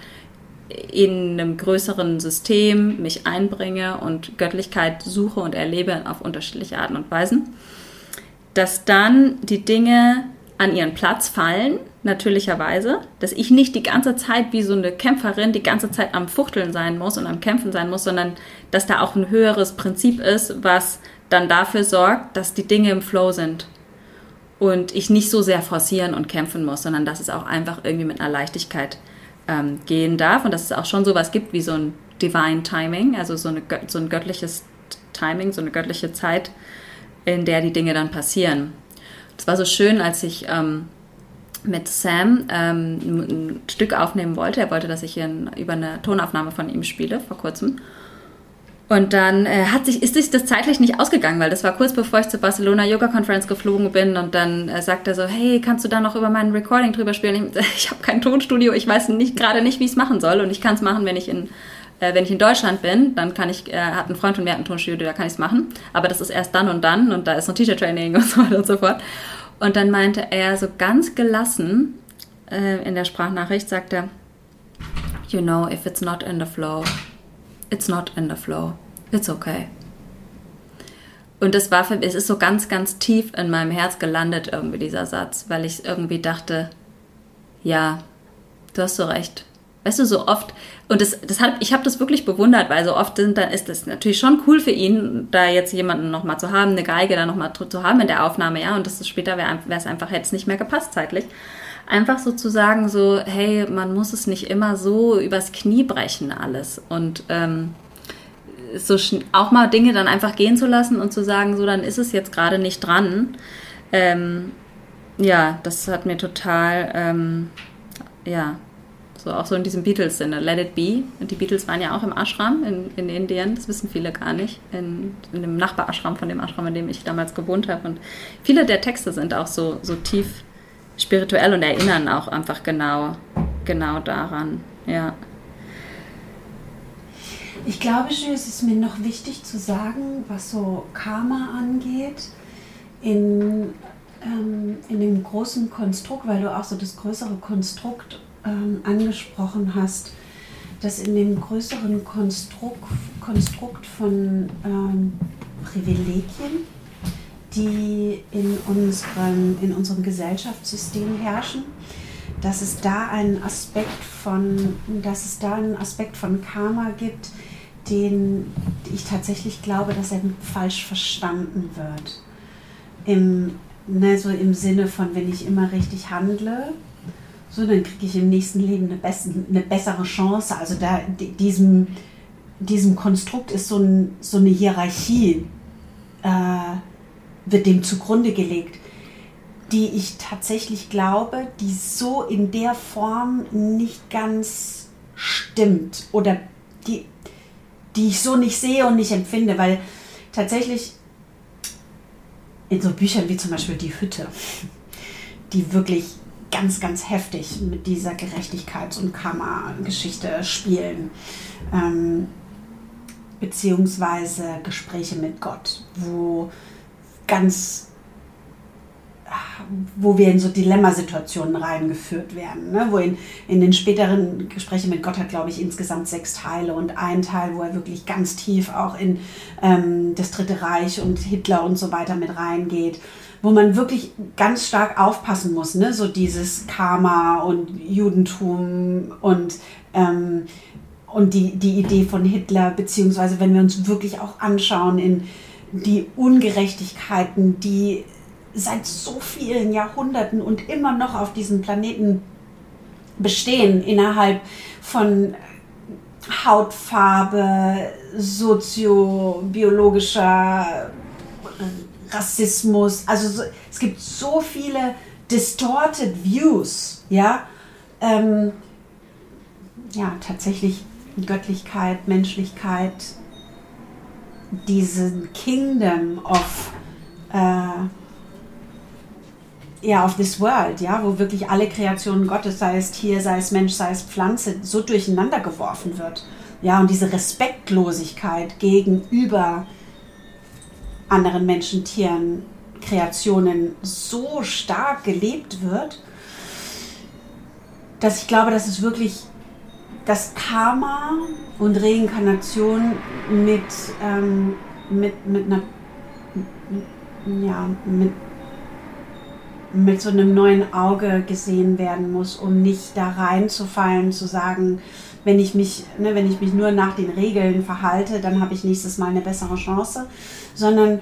in einem größeren System mich einbringe und Göttlichkeit suche und erlebe auf unterschiedliche Arten und Weisen, dass dann die Dinge an ihren Platz fallen, natürlicherweise, dass ich nicht die ganze Zeit wie so eine Kämpferin die ganze Zeit am Fuchteln sein muss und am Kämpfen sein muss, sondern dass da auch ein höheres Prinzip ist, was dann dafür sorgt, dass die Dinge im Flow sind und ich nicht so sehr forcieren und kämpfen muss, sondern dass es auch einfach irgendwie mit einer Leichtigkeit ähm, gehen darf und dass es auch schon sowas gibt wie so ein Divine Timing, also so, eine, so ein göttliches Timing, so eine göttliche Zeit, in der die Dinge dann passieren. Es war so schön, als ich ähm, mit Sam ähm, ein Stück aufnehmen wollte. Er wollte, dass ich hier über eine Tonaufnahme von ihm spiele vor kurzem. Und dann äh, hat sich, ist sich das zeitlich nicht ausgegangen, weil das war kurz bevor ich zur Barcelona Yoga Conference geflogen bin und dann äh, sagt er so, hey, kannst du da noch über mein Recording drüber spielen? Ich, ich habe kein Tonstudio, ich weiß nicht gerade nicht, wie ich es machen soll und ich kann es machen, wenn ich in äh, wenn ich in Deutschland bin, dann kann ich, äh, hat ein Freund von mir ein Tonstudio, da kann ich es machen. Aber das ist erst dann und dann und da ist noch Teacher-Training und so weiter und so fort. Und dann meinte er so ganz gelassen äh, in der Sprachnachricht, sagt er, you know, if it's not in the flow, it's not in the flow. It's okay. Und das war für mich, es ist so ganz, ganz tief in meinem Herz gelandet, irgendwie dieser Satz, weil ich irgendwie dachte, ja, du hast so recht. Weißt du, so oft, und das, das hat, ich habe das wirklich bewundert, weil so oft sind, dann ist das natürlich schon cool für ihn, da jetzt jemanden nochmal zu haben, eine Geige da nochmal zu haben in der Aufnahme, ja, und das ist später wäre es einfach, hätte es nicht mehr gepasst zeitlich. Einfach so zu sagen, so, hey, man muss es nicht immer so übers Knie brechen, alles. Und ähm, so auch mal Dinge dann einfach gehen zu lassen und zu sagen, so, dann ist es jetzt gerade nicht dran. Ähm, ja, das hat mir total, ähm, ja, so auch so in diesem Beatles-Sinne, Let It Be. Und die Beatles waren ja auch im Ashram in, in Indien, das wissen viele gar nicht, in, in dem Nachbar-Ashram von dem Ashram, in dem ich damals gewohnt habe. Und viele der Texte sind auch so, so tief spirituell und erinnern auch einfach genau, genau daran, ja. Ich glaube, es ist mir noch wichtig zu sagen, was so Karma angeht, in, ähm, in dem großen Konstrukt, weil du auch so das größere Konstrukt ähm, angesprochen hast, dass in dem größeren Konstrukt, Konstrukt von ähm, Privilegien, die in unserem, in unserem Gesellschaftssystem herrschen, dass es da einen Aspekt von, dass es da einen Aspekt von Karma gibt, den ich tatsächlich glaube, dass er falsch verstanden wird. Im, ne, so im Sinne von, wenn ich immer richtig handle, so, dann kriege ich im nächsten Leben eine, bess eine bessere Chance. Also da diesem, diesem Konstrukt ist so, ein, so eine Hierarchie, äh, wird dem zugrunde gelegt, die ich tatsächlich glaube, die so in der Form nicht ganz stimmt oder die, die ich so nicht sehe und nicht empfinde, weil tatsächlich in so Büchern wie zum Beispiel Die Hütte, die wirklich ganz, ganz heftig mit dieser Gerechtigkeits- und Karma-Geschichte spielen. Ähm, beziehungsweise Gespräche mit Gott, wo ganz wo wir in so Dilemmasituationen reingeführt werden. Ne? Wo in, in den späteren Gesprächen mit Gott hat, glaube ich, insgesamt sechs Teile und ein Teil, wo er wirklich ganz tief auch in ähm, das Dritte Reich und Hitler und so weiter mit reingeht wo man wirklich ganz stark aufpassen muss, ne? so dieses Karma und Judentum und, ähm, und die, die Idee von Hitler, beziehungsweise wenn wir uns wirklich auch anschauen in die Ungerechtigkeiten, die seit so vielen Jahrhunderten und immer noch auf diesem Planeten bestehen innerhalb von Hautfarbe, soziobiologischer Rassismus. Also so, es gibt so viele distorted Views, ja. Ähm, ja, tatsächlich Göttlichkeit, Menschlichkeit, diesen Kingdom of äh, ja, of this world, ja, wo wirklich alle Kreationen Gottes, sei es Tier, sei es Mensch, sei es Pflanze, so durcheinander geworfen wird. Ja, und diese Respektlosigkeit gegenüber anderen Menschen, Tieren, Kreationen so stark gelebt wird, dass ich glaube, dass es wirklich das Karma und Reinkarnation mit, ähm, mit, mit einer ja, mit, mit so einem neuen Auge gesehen werden muss, um nicht da reinzufallen, zu sagen, wenn ich mich, ne, wenn ich mich nur nach den Regeln verhalte, dann habe ich nächstes Mal eine bessere Chance, sondern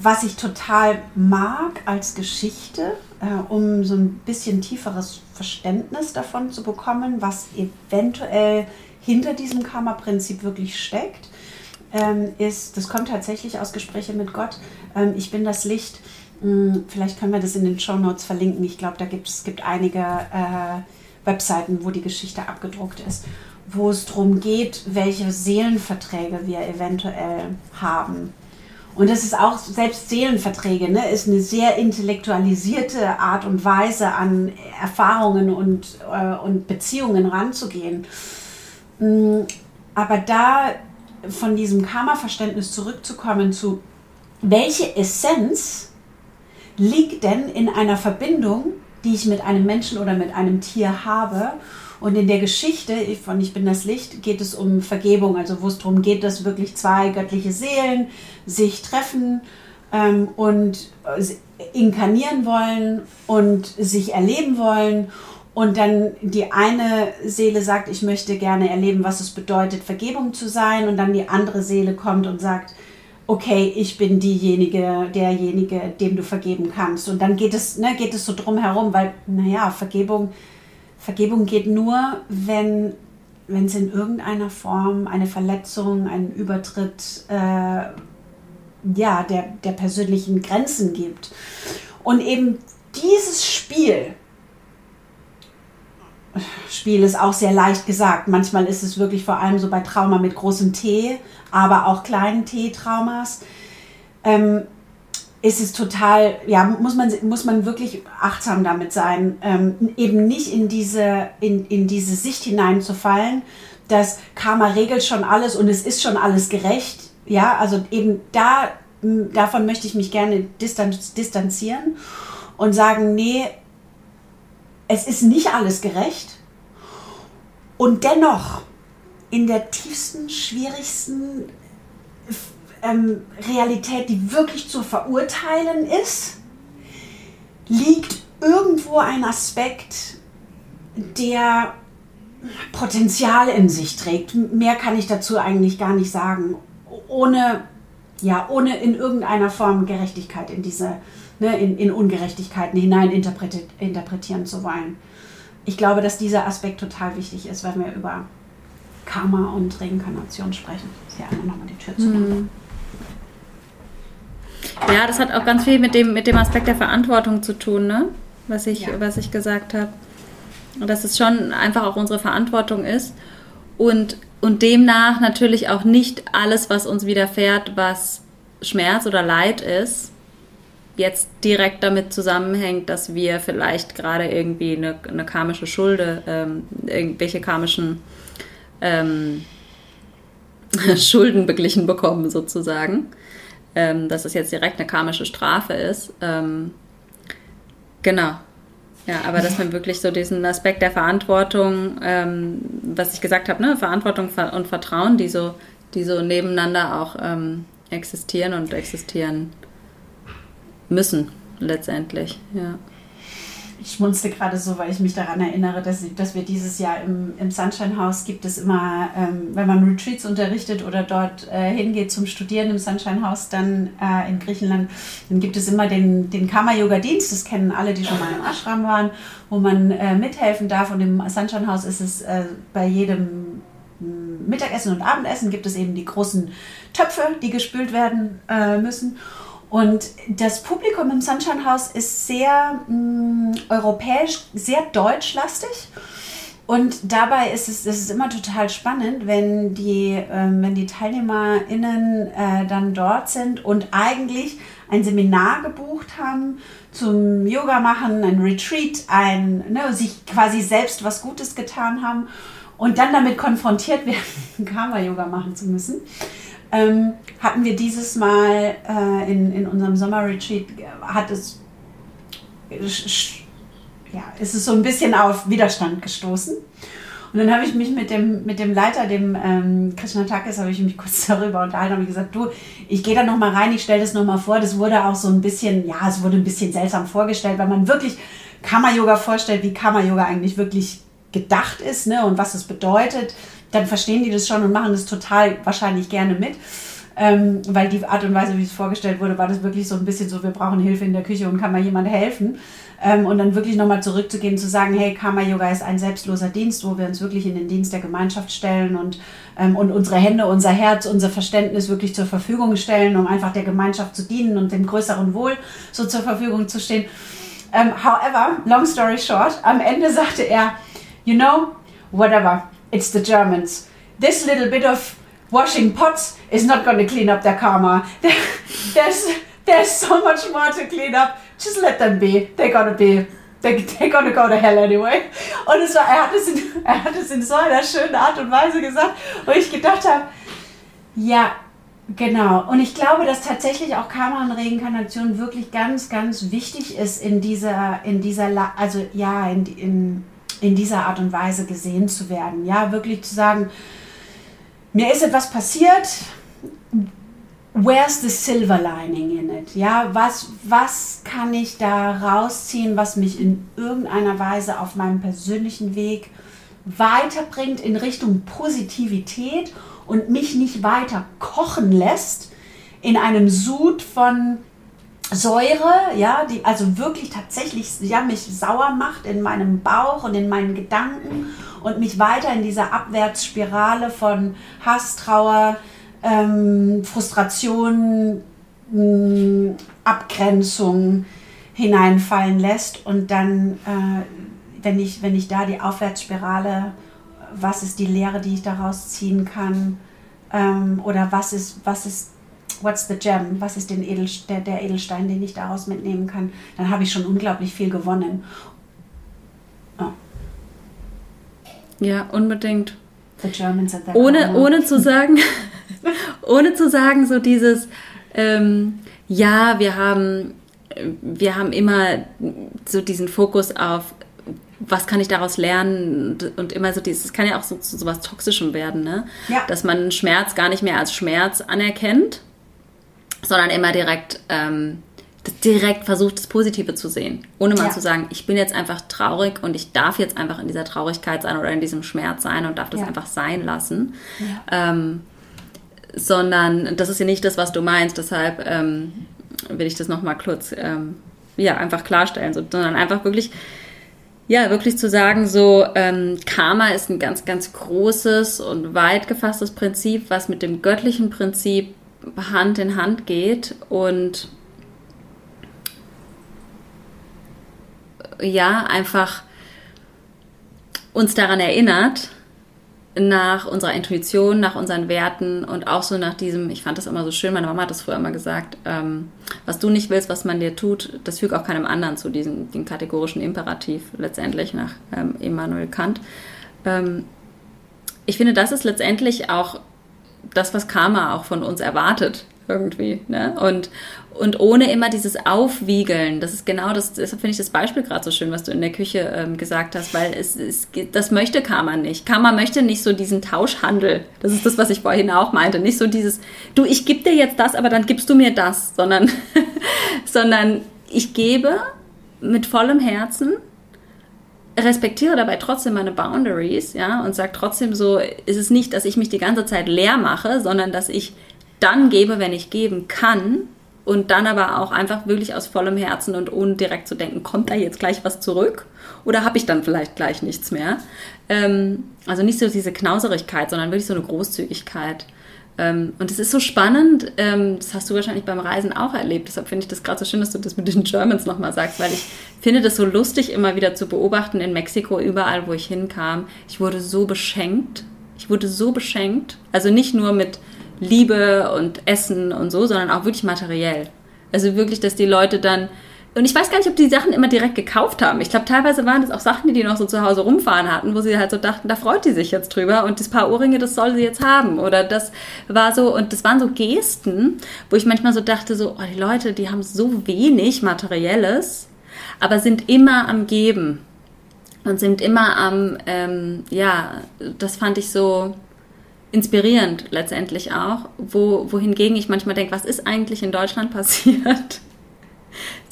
was ich total mag als Geschichte, äh, um so ein bisschen tieferes Verständnis davon zu bekommen, was eventuell hinter diesem Karma-Prinzip wirklich steckt, ähm, ist, das kommt tatsächlich aus Gespräche mit Gott, ähm, ich bin das Licht. Hm, vielleicht können wir das in den Show Notes verlinken. Ich glaube, da gibt es gibt einige äh, Webseiten, wo die Geschichte abgedruckt ist, wo es darum geht, welche Seelenverträge wir eventuell haben. Und das ist auch, selbst Seelenverträge, ne, ist eine sehr intellektualisierte Art und Weise, an Erfahrungen und, äh, und Beziehungen ranzugehen. Mm, aber da von diesem Karma-Verständnis zurückzukommen zu, welche Essenz liegt denn in einer Verbindung, die ich mit einem Menschen oder mit einem Tier habe? Und in der Geschichte von Ich bin das Licht geht es um Vergebung, also wo es darum geht, dass wirklich zwei göttliche Seelen sich treffen ähm, und inkarnieren wollen und sich erleben wollen. Und dann die eine Seele sagt, ich möchte gerne erleben, was es bedeutet, Vergebung zu sein. Und dann die andere Seele kommt und sagt, okay, ich bin diejenige, derjenige, dem du vergeben kannst. Und dann geht es, ne, geht es so drum herum, weil, naja, Vergebung, Vergebung geht nur, wenn wenn es in irgendeiner Form eine Verletzung, einen Übertritt äh, ja, der, der persönlichen Grenzen gibt. Und eben dieses Spiel, Spiel ist auch sehr leicht gesagt. Manchmal ist es wirklich vor allem so bei Trauma mit großem T, aber auch kleinen T-Traumas. Ähm, ist es total, ja, muss man, muss man wirklich achtsam damit sein, ähm, eben nicht in diese, in, in diese Sicht hineinzufallen, dass Karma regelt schon alles und es ist schon alles gerecht. Ja, also eben da, davon möchte ich mich gerne distanz, distanzieren und sagen, nee, es ist nicht alles gerecht. Und dennoch, in der tiefsten, schwierigsten ähm, Realität, die wirklich zu verurteilen ist, liegt irgendwo ein Aspekt, der Potenzial in sich trägt. Mehr kann ich dazu eigentlich gar nicht sagen, ohne, ja, ohne in irgendeiner Form Gerechtigkeit in diese ne, in, in Ungerechtigkeiten hinein interpretieren zu wollen. Ich glaube, dass dieser Aspekt total wichtig ist, wenn wir über Karma und Reinkarnation sprechen. Hier einmal nochmal die Tür zu. Mhm. Ja, das hat auch ganz viel mit dem, mit dem Aspekt der Verantwortung zu tun, ne? was, ich, ja. was ich gesagt habe. Dass es schon einfach auch unsere Verantwortung ist und, und demnach natürlich auch nicht alles, was uns widerfährt, was Schmerz oder Leid ist, jetzt direkt damit zusammenhängt, dass wir vielleicht gerade irgendwie eine, eine karmische Schulde, ähm, irgendwelche karmischen ähm, Schulden beglichen bekommen, sozusagen. Ähm, dass es jetzt direkt eine karmische Strafe ist. Ähm, genau. Ja, aber dass man wirklich so diesen Aspekt der Verantwortung, ähm, was ich gesagt habe, ne, Verantwortung und Vertrauen, die so, die so nebeneinander auch ähm, existieren und existieren müssen, letztendlich, ja. Ich schmunzte gerade so, weil ich mich daran erinnere, dass, dass wir dieses Jahr im, im Sunshine House gibt es immer, ähm, wenn man Retreats unterrichtet oder dort äh, hingeht zum Studieren im Sunshine House, dann äh, in Griechenland, dann gibt es immer den, den Karma-Yoga-Dienst, das kennen alle, die schon mal im Ashram waren, wo man äh, mithelfen darf. Und im Sunshine House ist es äh, bei jedem mm, Mittagessen und Abendessen gibt es eben die großen Töpfe, die gespült werden äh, müssen. Und das Publikum im Sunshine House ist sehr mh, mm, europäisch, sehr deutschlastig. Und dabei ist es, ist es immer total spannend, wenn die, äh, wenn die TeilnehmerInnen äh, dann dort sind und eigentlich ein Seminar gebucht haben zum Yoga machen, ein Retreat, ein, ne, sich quasi selbst was Gutes getan haben und dann damit konfrontiert werden, Karma-Yoga machen zu müssen ähm, hatten wir dieses Mal äh, in, in unserem Sommerretreat, hat es, ja, ist es so ein bisschen auf Widerstand gestoßen. Und dann habe ich mich mit dem, mit dem Leiter, dem ähm, Krishna Takis, habe ich mich kurz darüber unterhalten und gesagt, du, ich gehe da nochmal rein, ich stelle das nochmal vor. Das wurde auch so ein bisschen, ja, es wurde ein bisschen seltsam vorgestellt, weil man wirklich Karma-Yoga vorstellt, wie Karma-Yoga eigentlich wirklich gedacht ist ne, und was es bedeutet dann verstehen die das schon und machen das total wahrscheinlich gerne mit. Ähm, weil die Art und Weise, wie es vorgestellt wurde, war das wirklich so ein bisschen so, wir brauchen Hilfe in der Küche und kann mal jemand helfen. Ähm, und dann wirklich nochmal zurückzugehen, zu sagen, hey, Karma Yoga ist ein selbstloser Dienst, wo wir uns wirklich in den Dienst der Gemeinschaft stellen und, ähm, und unsere Hände, unser Herz, unser Verständnis wirklich zur Verfügung stellen, um einfach der Gemeinschaft zu dienen und dem größeren Wohl so zur Verfügung zu stehen. Ähm, however, long story short, am Ende sagte er, you know, whatever, it's the Germans. This little bit of washing pots is not going to clean up their karma. there's, there's so much more to clean up. Just let them be. They're going to be they're, gonna go to hell anyway. Und es war, er, hat es in, er hat es in so einer schönen Art und Weise gesagt, wo ich gedacht habe, ja, genau. Und ich glaube, dass tatsächlich auch Karma und Reinkarnation wirklich ganz, ganz wichtig ist in dieser, in dieser, also ja, in, in, in dieser Art und Weise gesehen zu werden. Ja, wirklich zu sagen, mir ist etwas passiert, where's the silver lining in it? Ja, was, was kann ich da rausziehen, was mich in irgendeiner Weise auf meinem persönlichen Weg weiterbringt in Richtung Positivität und mich nicht weiter kochen lässt in einem Sud von Säure, ja, die also wirklich tatsächlich ja, mich sauer macht in meinem Bauch und in meinen Gedanken und mich weiter in dieser Abwärtsspirale von Hass, Trauer, ähm, Frustration, mh, mm, Abgrenzung hineinfallen lässt und dann, äh, wenn, ich, wenn ich da die Aufwärtsspirale, was ist die Lehre, die ich daraus ziehen kann ähm, oder was ist, was ist, what's the gem, was ist den Edel, der, der Edelstein, den ich daraus mitnehmen kann, dann habe ich schon unglaublich viel gewonnen. Oh. Ja, unbedingt. ohne, ohne zu sagen, ohne zu sagen, so dieses, ähm, ja, wir haben, wir haben immer so diesen Fokus auf, was kann ich daraus lernen und immer so dieses, es kann ja auch so so was Toxischem werden, ne? Ja. Dass man Schmerz gar nicht mehr als Schmerz anerkennt, sondern immer direkt, ähm, direkt versucht, das Positive zu sehen. Ohne mal ja. zu sagen, ich bin jetzt einfach traurig und ich darf jetzt einfach in dieser Traurigkeit sein oder in diesem Schmerz sein und darf das ja. einfach sein lassen. Ähm, sondern das ist ja nicht das, was du meinst. Deshalb ähm, will ich das nochmal kurz ähm, ja, einfach klarstellen, so, sondern einfach wirklich, ja, wirklich zu sagen, so ähm, Karma ist ein ganz, ganz großes und weit gefasstes Prinzip, was mit dem göttlichen Prinzip Hand in Hand geht und ja, einfach uns daran erinnert, nach unserer Intuition, nach unseren Werten und auch so nach diesem, ich fand das immer so schön, meine Mama hat das früher immer gesagt, ähm, was du nicht willst, was man dir tut, das fügt auch keinem anderen zu, diesem den kategorischen Imperativ letztendlich nach ähm, Immanuel Kant. Ähm, ich finde, das ist letztendlich auch das, was Karma auch von uns erwartet irgendwie. Ne? Und, und ohne immer dieses Aufwiegeln, das ist genau das, deshalb finde ich das Beispiel gerade so schön, was du in der Küche ähm, gesagt hast, weil es, es, das möchte Karma nicht. Karma möchte nicht so diesen Tauschhandel. Das ist das, was ich vorhin auch meinte. Nicht so dieses, du, ich gebe dir jetzt das, aber dann gibst du mir das, sondern, sondern ich gebe mit vollem Herzen respektiere dabei trotzdem meine Boundaries, ja, und sage trotzdem so, ist es nicht, dass ich mich die ganze Zeit leer mache, sondern dass ich dann gebe, wenn ich geben kann. Und dann aber auch einfach wirklich aus vollem Herzen und ohne direkt zu denken, kommt da jetzt gleich was zurück? Oder habe ich dann vielleicht gleich nichts mehr? Ähm, also nicht so diese Knauserigkeit, sondern wirklich so eine Großzügigkeit. Ähm, und es ist so spannend, ähm, das hast du wahrscheinlich beim Reisen auch erlebt. Deshalb finde ich das gerade so schön, dass du das mit den Germans nochmal sagst, weil ich finde das so lustig, immer wieder zu beobachten in Mexiko, überall, wo ich hinkam. Ich wurde so beschenkt. Ich wurde so beschenkt. Also nicht nur mit Liebe und Essen und so, sondern auch wirklich materiell. Also wirklich, dass die Leute dann. Und ich weiß gar nicht, ob die Sachen immer direkt gekauft haben. Ich glaube, teilweise waren das auch Sachen, die die noch so zu Hause rumfahren hatten, wo sie halt so dachten, da freut die sich jetzt drüber und das paar Ohrringe, das soll sie jetzt haben. Oder das war so, und das waren so Gesten, wo ich manchmal so dachte, so, oh, die Leute, die haben so wenig Materielles, aber sind immer am Geben. Und sind immer am, ähm, ja, das fand ich so, inspirierend letztendlich auch, wo, wohingegen ich manchmal denke, was ist eigentlich in Deutschland passiert?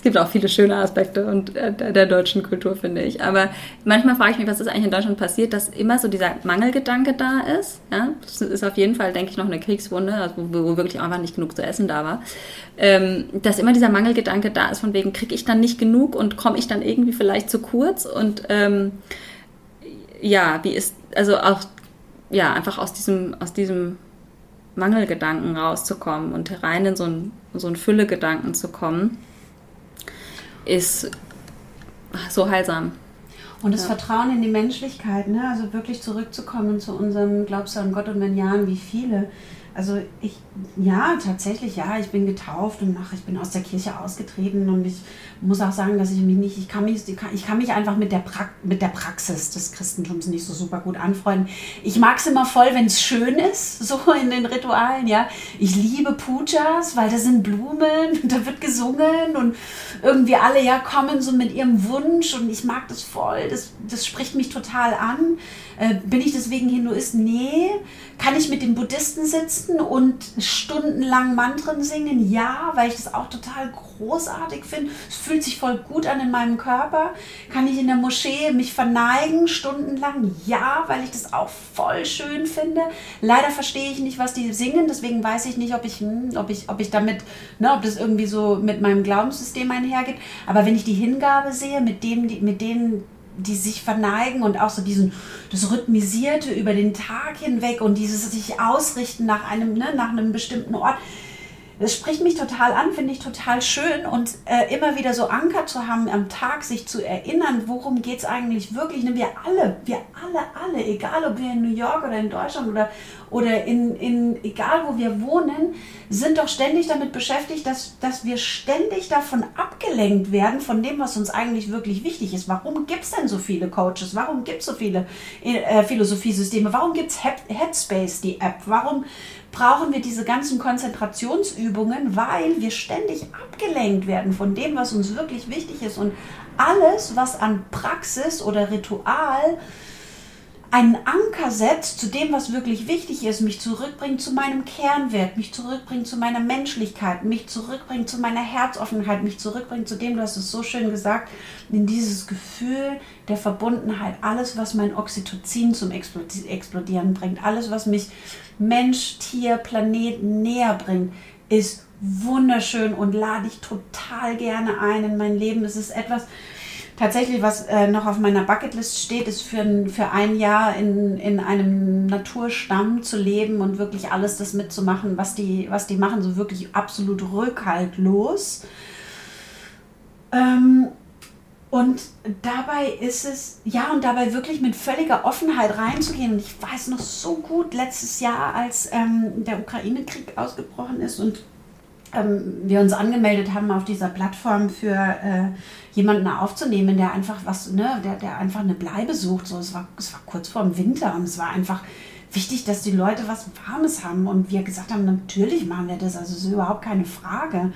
Gibt auch viele schöne Aspekte und äh, der deutschen Kultur, finde ich. Aber manchmal frage ich mich, was ist eigentlich in Deutschland passiert, dass immer so dieser Mangelgedanke da ist. Ja? Das ist auf jeden Fall, denke ich, noch eine Kriegswunde, also wo, wo, wirklich einfach nicht genug zu essen da war. Ähm, dass immer dieser Mangelgedanke da ist, von wegen, kriege ich dann nicht genug und komme ich dann irgendwie vielleicht zu kurz? Und ähm, ja, wie ist, also auch ja, einfach aus diesem, aus diesem Mangelgedanken rauszukommen und rein in so einen, so einen Füllegedanken zu kommen, ist so heilsam. Und das ja. Vertrauen in die Menschlichkeit, ne? also wirklich zurückzukommen zu unserem Glaubst du an Gott und wenn ja, wie viele, Also ich, ja, tatsächlich, ja, ich bin getauft und ach, ich bin aus der Kirche ausgetreten und ich muss auch sagen, dass ich mich nicht, ich kann mich, ich kann mich einfach mit der, pra mit der Praxis des Christentums nicht so super gut anfreunden. Ich mag es immer voll, wenn es schön ist, so in den Ritualen, ja. Ich liebe Pujas, weil da sind Blumen, da wird gesungen und irgendwie alle ja kommen so mit ihrem Wunsch und ich mag das voll, das, das spricht mich total an. Äh, bin ich deswegen Hinduist? Nee. Kann ich mit den Buddhisten sitzen und stundenlang Mantren singen? Ja, weil ich das auch total großartig finde. Es fühlt sich voll gut an in meinem Körper. Kann ich in der Moschee mich verneigen stundenlang? Ja, weil ich das auch voll schön finde. Leider verstehe ich nicht, was die singen, deswegen weiß ich nicht, ob ich, hm, ob ich, ob ich damit, ne, ob das irgendwie so mit meinem Glaubenssystem einhergeht. Aber wenn ich die Hingabe sehe, mit dem, mit denen die sich verneigen und auch so diesen, das Rhythmisierte über den Tag hinweg und dieses sich ausrichten nach einem, ne, nach einem bestimmten Ort. Das spricht mich total an, finde ich total schön und äh, immer wieder so Anker zu haben am Tag, sich zu erinnern, worum geht es eigentlich wirklich. Wir alle, wir alle, alle, egal ob wir in New York oder in Deutschland oder, oder in, in egal wo wir wohnen, sind doch ständig damit beschäftigt, dass, dass wir ständig davon abgelenkt werden, von dem, was uns eigentlich wirklich wichtig ist. Warum gibt es denn so viele Coaches? Warum gibt es so viele äh, Philosophiesysteme? Warum gibt es Headspace, die App? Warum, brauchen wir diese ganzen Konzentrationsübungen, weil wir ständig abgelenkt werden von dem, was uns wirklich wichtig ist. Und alles, was an Praxis oder Ritual einen Anker setzt zu dem, was wirklich wichtig ist, mich zurückbringt zu meinem Kernwert, mich zurückbringt zu meiner Menschlichkeit, mich zurückbringt zu meiner Herzoffenheit, mich zurückbringt zu dem, du hast es so schön gesagt, in dieses Gefühl der Verbundenheit, alles, was mein Oxytocin zum Explodieren bringt, alles, was mich Mensch, Tier, Planet näher bringt, ist wunderschön und lade ich total gerne ein in mein Leben. Es ist etwas, tatsächlich, was äh, noch auf meiner Bucketlist steht, ist für ein, für ein Jahr in, in einem Naturstamm zu leben und wirklich alles das mitzumachen, was die, was die machen, so wirklich absolut rückhaltlos. Ähm, und dabei ist es, ja, und dabei wirklich mit völliger Offenheit reinzugehen. Und ich weiß noch so gut, letztes Jahr, als ähm, der Ukraine-Krieg ausgebrochen ist und ähm, wir uns angemeldet haben auf dieser Plattform für äh, jemanden aufzunehmen, der einfach was, ne, der, der einfach eine Bleibe sucht. So, es war, es war kurz vor dem Winter und es war einfach wichtig, dass die Leute was Warmes haben. Und wir gesagt haben, natürlich machen wir das, also es ist überhaupt keine Frage.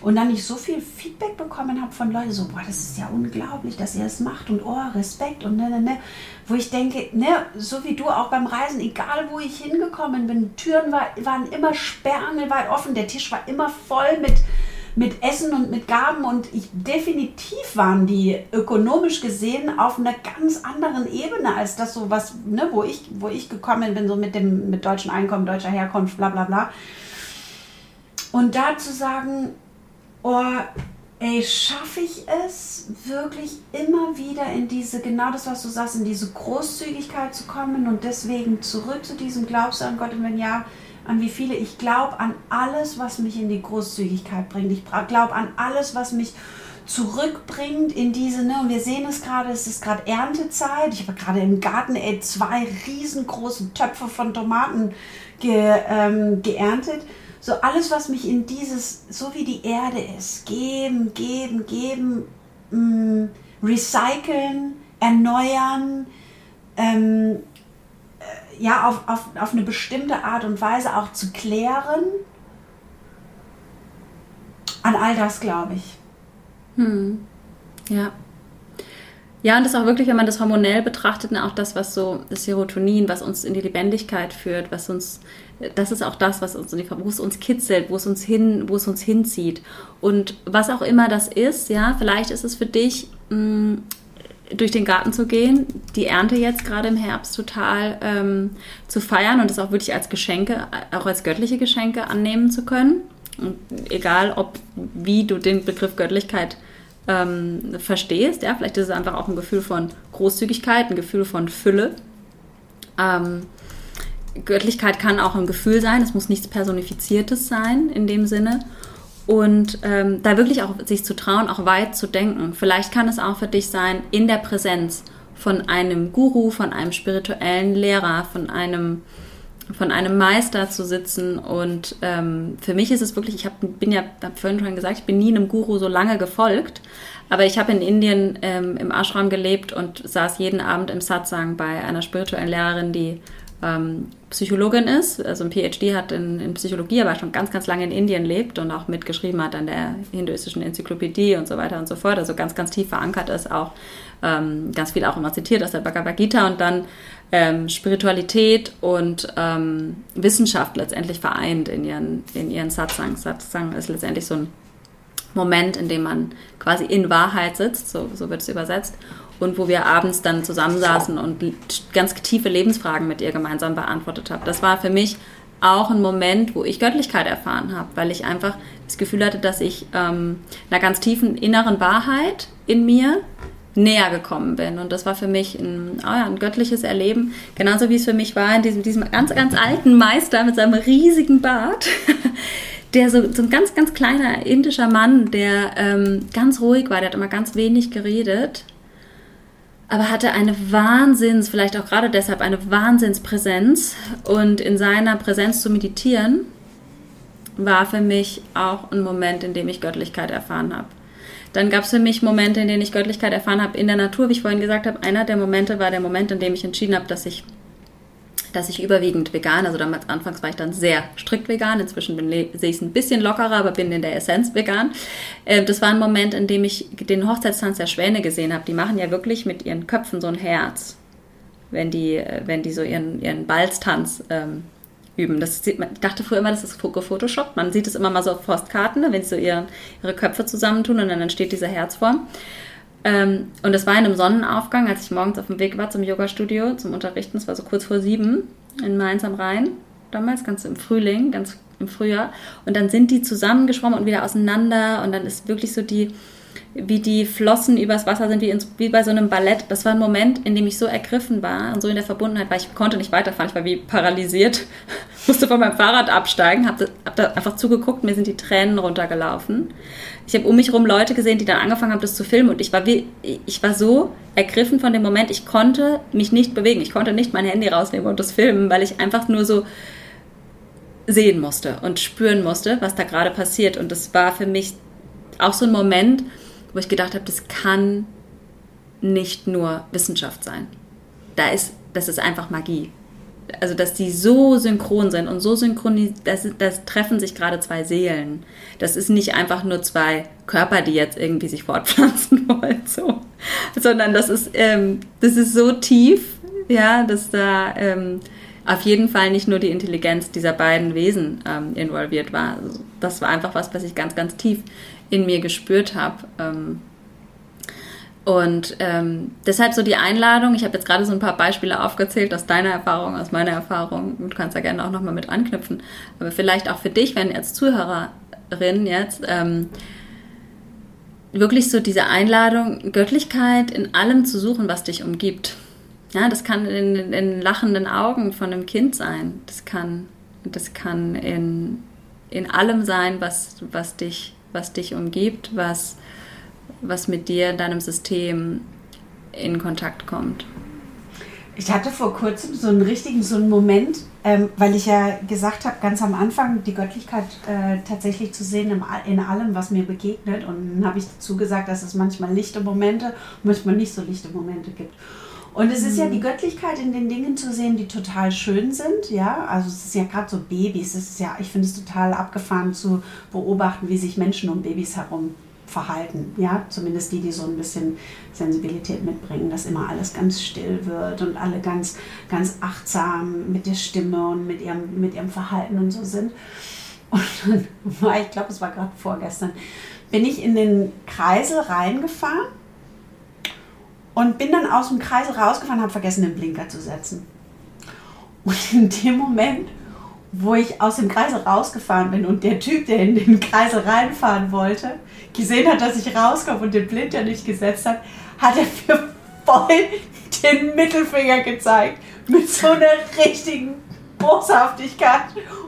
Und dann ich so viel Feedback bekommen habe von Leuten, so, boah, das ist ja unglaublich, dass ihr das macht und oh, Respekt und ne, ne, ne. Wo ich denke, ne, so wie du auch beim Reisen, egal wo ich hingekommen bin, Türen war, waren immer sperrangelweit offen, der Tisch war immer voll mit mit Essen und mit Gaben und ich definitiv waren die ökonomisch gesehen auf einer ganz anderen Ebene als das so was, ne, wo ich, wo ich gekommen bin, so mit dem mit deutschen Einkommen, deutscher Herkunft, bla bla bla. Und da zu sagen, oh, ey, schaffe ich es wirklich immer wieder in diese, genau das, was du sagst, in diese Großzügigkeit zu kommen und deswegen zurück zu diesem Glaubst an Gott und wenn ja, an wie viele. Ich glaube an alles, was mich in die Großzügigkeit bringt. Ich glaube an alles, was mich zurückbringt in diese, ne, und wir sehen es gerade, es ist gerade Erntezeit. Ich habe gerade im Garten ey, zwei riesengroße Töpfe von Tomaten ge, ähm, geerntet. So alles, was mich in dieses, so wie die Erde ist, geben, geben, geben, mh, mm, recyceln, erneuern, ähm, ja, auf, auf, auf eine bestimmte Art und Weise auch zu klären. An all das glaube ich. Hm. Ja. Ja, und das auch wirklich, wenn man das hormonell betrachtet, ne, auch das, was so das Serotonin, was uns in die Lebendigkeit führt, was uns, das ist auch das, was uns, wo es uns kitzelt, wo es uns hin, wo es uns hinzieht. Und was auch immer das ist, ja, vielleicht ist es für dich mh, hm, durch den Garten zu gehen, die Ernte jetzt gerade im Herbst total ähm, zu feiern und es auch wirklich als Geschenke, auch als göttliche Geschenke annehmen zu können. Und egal, ob wie du den Begriff Göttlichkeit ähm, verstehst, ja, vielleicht ist es einfach auch ein Gefühl von Großzügigkeit, ein Gefühl von Fülle. Ähm, Göttlichkeit kann auch ein Gefühl sein, es muss nichts Personifiziertes sein in dem Sinne und ähm, da wirklich auch sich zu trauen, auch weit zu denken. Vielleicht kann es auch für dich sein, in der Präsenz von einem Guru, von einem spirituellen Lehrer, von einem von einem Meister zu sitzen. Und ähm, für mich ist es wirklich, ich hab, bin ja, habe vorhin schon gesagt, ich bin nie einem Guru so lange gefolgt. Aber ich habe in Indien ähm, im Ashram gelebt und saß jeden Abend im Satsang bei einer spirituellen Lehrerin, die ähm, Psychologin ist, also ein PhD hat in, in, Psychologie, aber schon ganz, ganz lange in Indien lebt und auch mitgeschrieben hat an der hinduistischen Enzyklopädie und so weiter und so fort, also ganz, ganz tief verankert ist, auch ähm, ganz viel auch immer zitiert aus der Bhagavad Gita und dann ähm, Spiritualität und ähm, Wissenschaft letztendlich vereint in ihren, in ihren Satsang. Satsang ist letztendlich so ein Moment, in dem man quasi in Wahrheit sitzt, so, so wird es übersetzt, und wo wir abends dann zusammensaßen und ganz tiefe Lebensfragen mit ihr gemeinsam beantwortet haben. Das war für mich auch ein Moment, wo ich Göttlichkeit erfahren habe, weil ich einfach das Gefühl hatte, dass ich ähm, einer ganz tiefen inneren Wahrheit in mir näher gekommen bin. Und das war für mich ein, oh ja, ein göttliches Erleben, genauso wie es für mich war in diesem, diesem ganz, ganz alten Meister mit seinem riesigen Bart, der so, so ein ganz, ganz kleiner indischer Mann, der ähm, ganz ruhig war, der hat immer ganz wenig geredet, aber hatte eine Wahnsinns, vielleicht auch gerade deshalb eine Wahnsinnspräsenz. Und in seiner Präsenz zu meditieren, war für mich auch ein Moment, in dem ich Göttlichkeit erfahren habe. Dann gab es für mich Momente, in denen ich Göttlichkeit erfahren habe in der Natur, wie ich vorhin gesagt habe. Einer der Momente war der Moment, in dem ich entschieden habe, dass ich dass ich überwiegend vegan, also damals anfangs war ich dann sehr strikt vegan, inzwischen sehe ich es ein bisschen lockerer, aber bin in der Essenz vegan. Äh, das war ein Moment, in dem ich den Hochzeitstanz der Schwäne gesehen habe. Die machen ja wirklich mit ihren Köpfen so ein Herz, wenn die, äh, wenn die so ihren, ihren Balztanz ähm, üben. Das sieht man, ich dachte früher immer, das ist gefotoshoppt. Man sieht es immer mal so auf Postkarten, ne, wenn sie so ihre, ihre Köpfe zusammentun und dann entsteht diese Herzform. Ähm, und es war in einem Sonnenaufgang, als ich morgens auf dem Weg war zum Yoga-Studio, zum Unterrichten. Es war so kurz vor sieben in Mainz am Rhein, damals, ganz im Frühling, ganz im Frühjahr. Und dann sind die zusammengeschwommen und wieder auseinander. Und dann ist wirklich so die, wie die Flossen übers Wasser sind, wie, ins, wie bei so einem Ballett. Das war ein Moment, in dem ich so ergriffen war und so in der Verbundenheit war. Ich konnte nicht weiterfahren, ich war wie paralysiert, musste von meinem Fahrrad absteigen, habe hab da einfach zugeguckt, mir sind die Tränen runtergelaufen. Ich habe um mich herum Leute gesehen, die dann angefangen haben, das zu filmen und ich war, wie, ich war so ergriffen von dem Moment, ich konnte mich nicht bewegen, ich konnte nicht mein Handy rausnehmen und das filmen, weil ich einfach nur so sehen musste und spüren musste, was da gerade passiert. Und das war für mich auch so ein Moment, wo ich gedacht habe, das kann nicht nur Wissenschaft sein. Da ist, das ist einfach Magie. Also, dass die so synchron sind und so synchronisiert, das, das treffen sich gerade zwei Seelen. Das ist nicht einfach nur zwei Körper, die jetzt irgendwie sich fortpflanzen wollen, so. Sondern das ist, ähm, das ist so tief, ja, dass da ähm, auf jeden Fall nicht nur die Intelligenz dieser beiden Wesen ähm, involviert war. Also, das war einfach was, was ich ganz, ganz tief in mir gespürt habe. Ähm, und ähm, deshalb so die Einladung, ich habe jetzt gerade so ein paar Beispiele aufgezählt aus deiner Erfahrung, aus meiner Erfahrung. Du kannst da gerne auch nochmal mit anknüpfen. Aber vielleicht auch für dich, wenn als Zuhörerin jetzt ähm, wirklich so diese Einladung, Göttlichkeit in allem zu suchen, was dich umgibt. Ja, das kann in, in lachenden Augen von einem Kind sein. Das kann, das kann in, in allem sein, was, was dich was dich umgibt, was, was mit dir, deinem System in Kontakt kommt. Ich hatte vor kurzem so einen richtigen, so einen Moment, ähm, weil ich ja gesagt habe, ganz am Anfang die Göttlichkeit äh, tatsächlich zu sehen im, in allem, was mir begegnet. Und dann habe ich dazu gesagt, dass es manchmal lichte Momente, manchmal nicht so lichte Momente gibt. Und es ist mhm. ja die Göttlichkeit in den Dingen zu sehen, die total schön sind, ja. Also es ist ja gerade so Babys, es ist ja, ich finde es total abgefahren zu beobachten, wie sich Menschen um Babys herum verhalten, ja. Zumindest die, die so ein bisschen Sensibilität mitbringen, dass immer alles ganz still wird und alle ganz, ganz achtsam mit der Stimme und mit ihrem, mit ihrem Verhalten und so sind. Und dann war, ich glaube, es war gerade vorgestern, bin ich in den Kreisel reingefahren und bin dann aus dem Kreis rausgefahren, habe vergessen, den Blinker zu setzen. Und in dem Moment, wo ich aus dem Kreis rausgefahren bin und der Typ, der in den Kreis reinfahren wollte, gesehen hat, dass ich rauskomme und den Blinker nicht gesetzt hat, hat er mir voll den Mittelfinger gezeigt. Mit so einer richtigen Boshaftigkeit.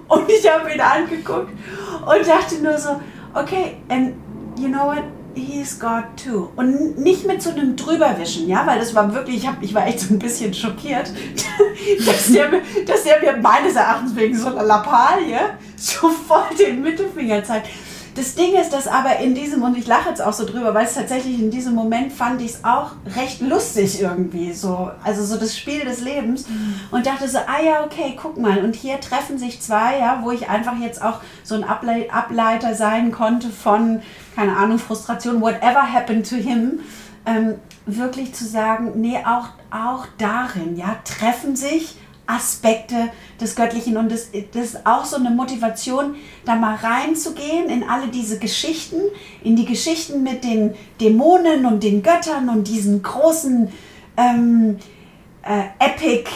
Und ich habe ihn angeguckt und dachte nur so, okay, and you know what? He's God too. Und nicht mit so einem Drüberwischen, ja, weil das war wirklich, ich, hab, ich war echt so ein bisschen schockiert, dass der, dass der mir meines Erachtens wegen so einer Lappalie so voll den Mittelfinger zeigt. Das Ding ist, dass aber in diesem, und ich lache jetzt auch so drüber, weil es tatsächlich in diesem Moment fand ich es auch recht lustig irgendwie, so, also so das Spiel des Lebens. Mhm. und dachte so, ah ja, okay, guck mal, und hier treffen sich zwei, ja, wo ich einfach jetzt auch so ein Ableiter sein konnte von, keine Ahnung, Frustration, whatever happened to him, ähm, wirklich zu sagen, nee, auch, auch darin, ja, treffen sich Aspekte des Göttlichen. Und das, das ist auch so eine Motivation, da mal reinzugehen in alle diese Geschichten, in die Geschichten mit den Dämonen und den Göttern und diesen großen ähm, äh, Epic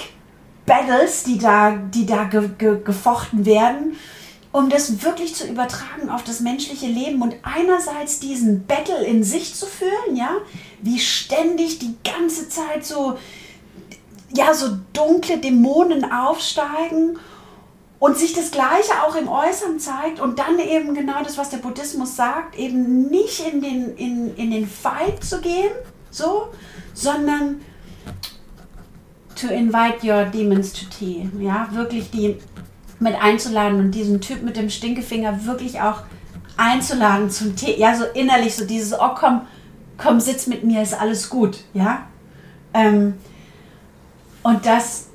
Battles, die da, die da ge, ge, gefochten werden, um das wirklich zu übertragen auf das menschliche Leben und einerseits diesen Battle in sich zu fühlen, ja, wie ständig die ganze Zeit so ja, so dunkle Dämonen aufsteigen und sich das Gleiche auch im Äußeren zeigt und dann eben genau das, was der Buddhismus sagt, eben nicht in den, in, in den Fight zu gehen, so, sondern to invite your demons to tea. Ja, wirklich die mit einzuladen und diesen Typ mit dem Stinkefinger wirklich auch einzuladen zum Tee. Ja, so innerlich so dieses, oh komm, komm, sitz mit mir, ist alles gut. Ja. Ähm, und das,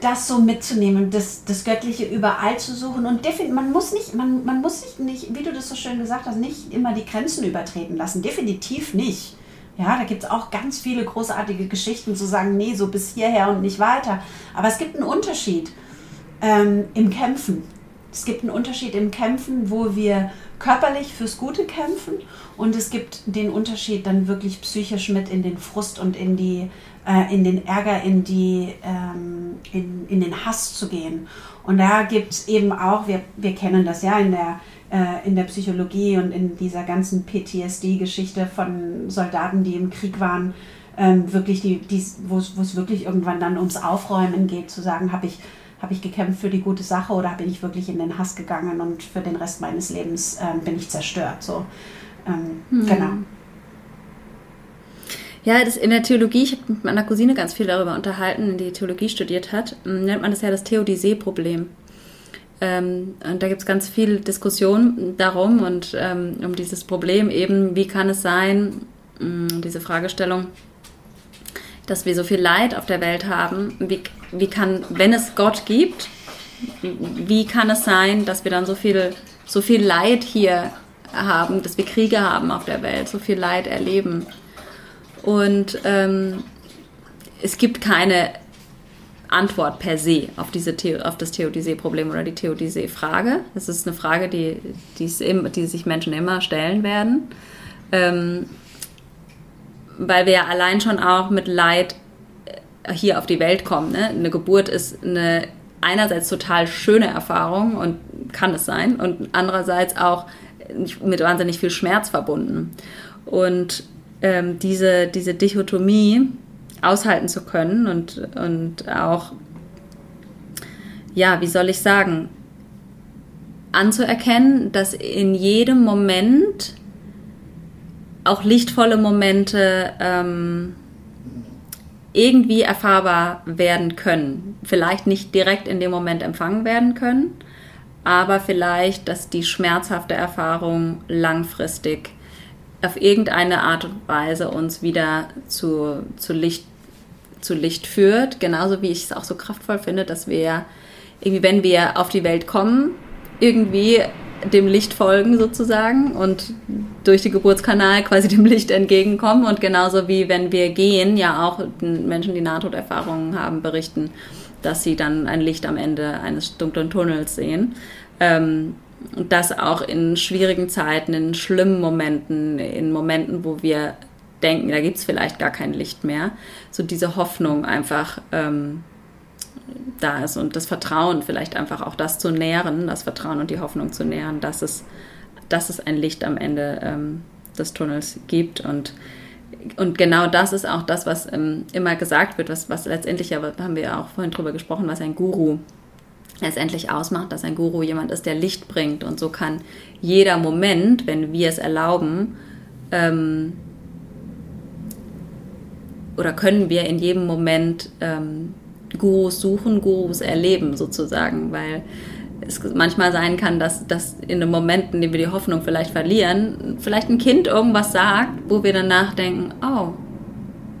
das so mitzunehmen, das, das Göttliche überall zu suchen und man muss nicht, man, man muss sich nicht, wie du das so schön gesagt hast, nicht immer die Grenzen übertreten lassen. Definitiv nicht. Ja, da gibt es auch ganz viele großartige Geschichten zu sagen, nee, so bis hierher und nicht weiter. Aber es gibt einen Unterschied ähm, im Kämpfen. Es gibt einen Unterschied im Kämpfen, wo wir körperlich fürs Gute kämpfen und es gibt den Unterschied dann wirklich psychisch mit in den Frust und in die äh, in den Ärger, in, die, ähm, in, in den Hass zu gehen. Und da gibt es eben auch, wir, wir kennen das ja in der, äh, in der Psychologie und in dieser ganzen PTSD-Geschichte von Soldaten, die im Krieg waren, ähm, wirklich die, die, wo es wirklich irgendwann dann ums Aufräumen geht, zu sagen, habe ich, hab ich gekämpft für die gute Sache oder bin ich wirklich in den Hass gegangen und für den Rest meines Lebens ähm, bin ich zerstört. So, ähm, mhm. Genau. Ja, das in der Theologie, ich habe mit meiner Cousine ganz viel darüber unterhalten, die Theologie studiert hat, hm, nennt man das ja das Theodizee-Problem. Ähm, und da gibt es ganz viel Diskussion darum und ähm, um dieses Problem eben, wie kann es sein, mh, hm, diese Fragestellung, dass wir so viel Leid auf der Welt haben, wie, wie kann, wenn es Gott gibt, wie kann es sein, dass wir dann so viel, so viel Leid hier haben, dass wir Kriege haben auf der Welt, so viel Leid erleben? Und ähm, es gibt keine Antwort per se auf, diese The auf das Theodizee-Problem oder die Theodizee-Frage. Das ist eine Frage, die, die sich Menschen immer stellen werden. Ähm, weil wir ja allein schon auch mit Leid äh, hier auf die Welt kommen. Ne? Eine Geburt ist eine einerseits total schöne Erfahrung und kann es sein und andererseits auch mit wahnsinnig viel Schmerz verbunden. Und ähm, diese, diese Dichotomie aushalten zu können und, und auch, ja, wie soll ich sagen, anzuerkennen, dass in jedem Moment auch lichtvolle Momente ähm, irgendwie erfahrbar werden können. Vielleicht nicht direkt in dem Moment empfangen werden können, aber vielleicht, dass die schmerzhafte Erfahrung langfristig auf irgendeine Art und Weise uns wieder zu, zu, Licht, zu Licht führt. Genauso wie ich es auch so kraftvoll finde, dass wir irgendwie, wenn wir auf die Welt kommen, irgendwie dem Licht folgen sozusagen und durch den Geburtskanal quasi dem Licht entgegenkommen und genauso wie wenn wir gehen, ja auch Menschen, die Nahtoderfahrungen haben, berichten, dass sie dann ein Licht am Ende eines dunklen Tunnels sehen. Ähm, und das auch in schwierigen Zeiten, in schlimmen Momenten, in Momenten, wo wir denken, da gibt es vielleicht gar kein Licht mehr, so diese Hoffnung einfach ähm, da ist und das Vertrauen vielleicht einfach auch das zu nähren, das Vertrauen und die Hoffnung zu nähren, dass es, dass es ein Licht am Ende ähm, des Tunnels gibt. Und und genau das ist auch das, was ähm, immer gesagt wird, was, was letztendlich, ja, haben wir ja auch vorhin drüber gesprochen, was ein Guru letztendlich ausmacht, dass ein Guru jemand ist, der Licht bringt. Und so kann jeder Moment, wenn wir es erlauben, ähm, oder können wir in jedem Moment ähm, Gurus suchen, Gurus erleben sozusagen, weil es manchmal sein kann, dass, dass in den Momenten, in denen wir die Hoffnung vielleicht verlieren, vielleicht ein Kind irgendwas sagt, wo wir dann nachdenken, oh,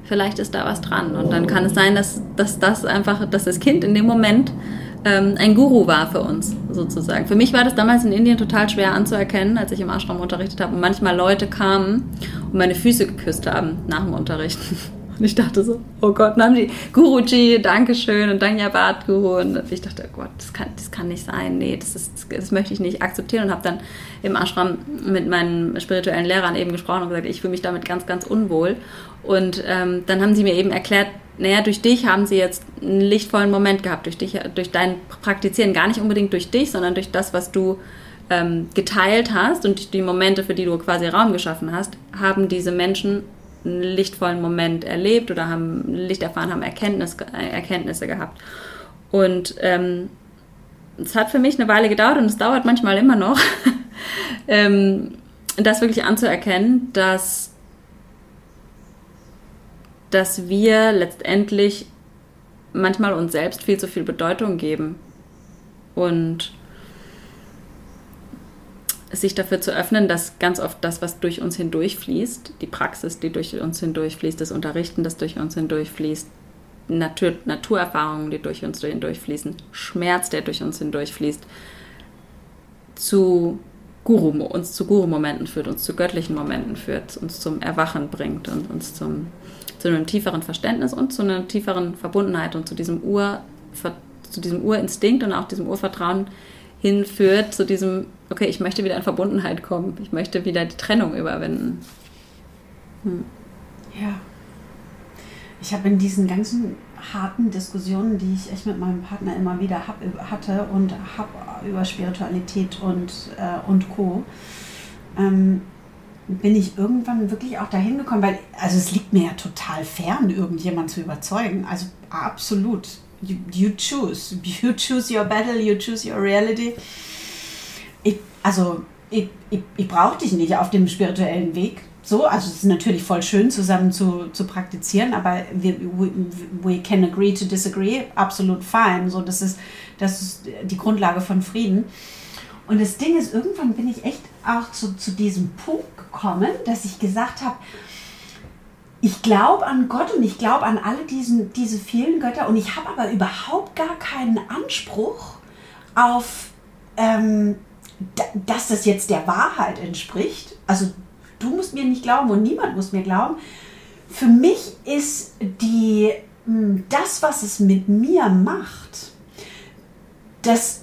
vielleicht ist da was dran. Und dann kann es sein, dass, dass das einfach, dass das Kind in dem Moment ähm, ein Guru war für uns sozusagen. Für mich war das damals in Indien total schwer anzuerkennen, als ich im Ashram unterrichtet habe und manchmal Leute kamen und meine Füße geküsst haben nach dem Unterrichten. Und ich dachte so, oh Gott, dann haben die Guruji, Dankeschön und Danyabat Guru. Und ich dachte, oh Gott, das kann, das kann nicht sein. Nee, das, ist, das möchte ich nicht akzeptieren. Und habe dann im Ashram mit meinen spirituellen Lehrern eben gesprochen und gesagt, ich fühle mich damit ganz, ganz unwohl. Und ähm, dann haben sie mir eben erklärt, naja, durch dich haben sie jetzt einen lichtvollen Moment gehabt, durch dich, durch dein Praktizieren, gar nicht unbedingt durch dich, sondern durch das, was du ähm, geteilt hast und die Momente, für die du quasi Raum geschaffen hast, haben diese Menschen einen lichtvollen Moment erlebt oder haben Licht erfahren, haben Erkenntnis, Erkenntnisse gehabt. Und ähm, es hat für mich eine Weile gedauert und es dauert manchmal immer noch, ähm, das wirklich anzuerkennen, dass, dass wir letztendlich manchmal uns selbst viel zu viel Bedeutung geben. Und sich dafür zu öffnen, dass ganz oft das, was durch uns hindurchfließt, die Praxis, die durch uns hindurchfließt, das Unterrichten, das durch uns hindurchfließt, Natur, Naturerfahrungen, die durch uns hindurchfließen, Schmerz, der durch uns hindurchfließt, zu Guru, uns zu Guru-Momenten führt, uns zu göttlichen Momenten führt, uns zum Erwachen bringt und uns zum, zu einem tieferen Verständnis und zu einer tieferen Verbundenheit und zu diesem Ur, zu diesem Urinstinkt und auch diesem Urvertrauen hinführt, zu diesem okay, ich möchte wieder in Verbundenheit kommen. Ich möchte wieder die Trennung überwinden. Hm. Ja. Ich habe in diesen ganzen harten Diskussionen, die ich echt mit meinem Partner immer wieder hab, hatte und habe über Spiritualität und, äh, und Co., ähm, bin ich irgendwann wirklich auch dahin gekommen, weil, also es liegt mir ja total fern, irgendjemand zu überzeugen. Also absolut. You, you choose. You choose your battle, you choose your reality ich, also ich, ich, ich brauche dich nicht auf dem spirituellen Weg. So, also es ist natürlich voll schön, zusammen zu, zu praktizieren, aber wir, we, we can agree to disagree, absolut fine. So, das ist, das ist die Grundlage von Frieden. Und das Ding ist, irgendwann bin ich echt auch zu, zu diesem Punkt gekommen, dass ich gesagt habe, ich glaube an Gott und ich glaube an alle diesen, diese vielen Götter und ich habe aber überhaupt gar keinen Anspruch auf ähm, dass das jetzt der Wahrheit entspricht. Also du musst mir nicht glauben und niemand muss mir glauben. Für mich ist die, hm, das, was es mit mir macht, das,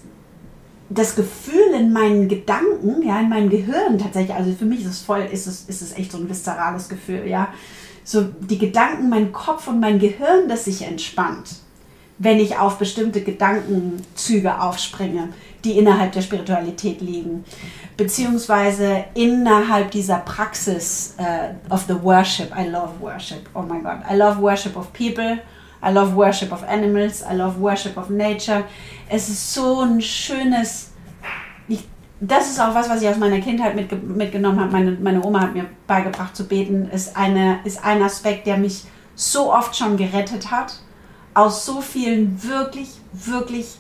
das Gefühl in meinen Gedanken, ja, in meinem Gehirn tatsächlich, also für mich ist es voll, ist es, ist es echt so ein viszerales Gefühl, ja. So die Gedanken, mein Kopf und mein Gehirn, das sich entspannt, wenn ich auf bestimmte Gedankenzüge aufspringe die innerhalb der Spiritualität liegen, beziehungsweise innerhalb dieser Praxis uh, of the worship. I love worship. Oh my God. I love worship of people. I love worship of animals. I love worship of nature. Es ist so ein schönes. Das ist auch was, was ich aus meiner Kindheit mitge mitgenommen habe. Meine, meine Oma hat mir beigebracht zu beten. Ist, eine, ist ein Aspekt, der mich so oft schon gerettet hat. Aus so vielen wirklich, wirklich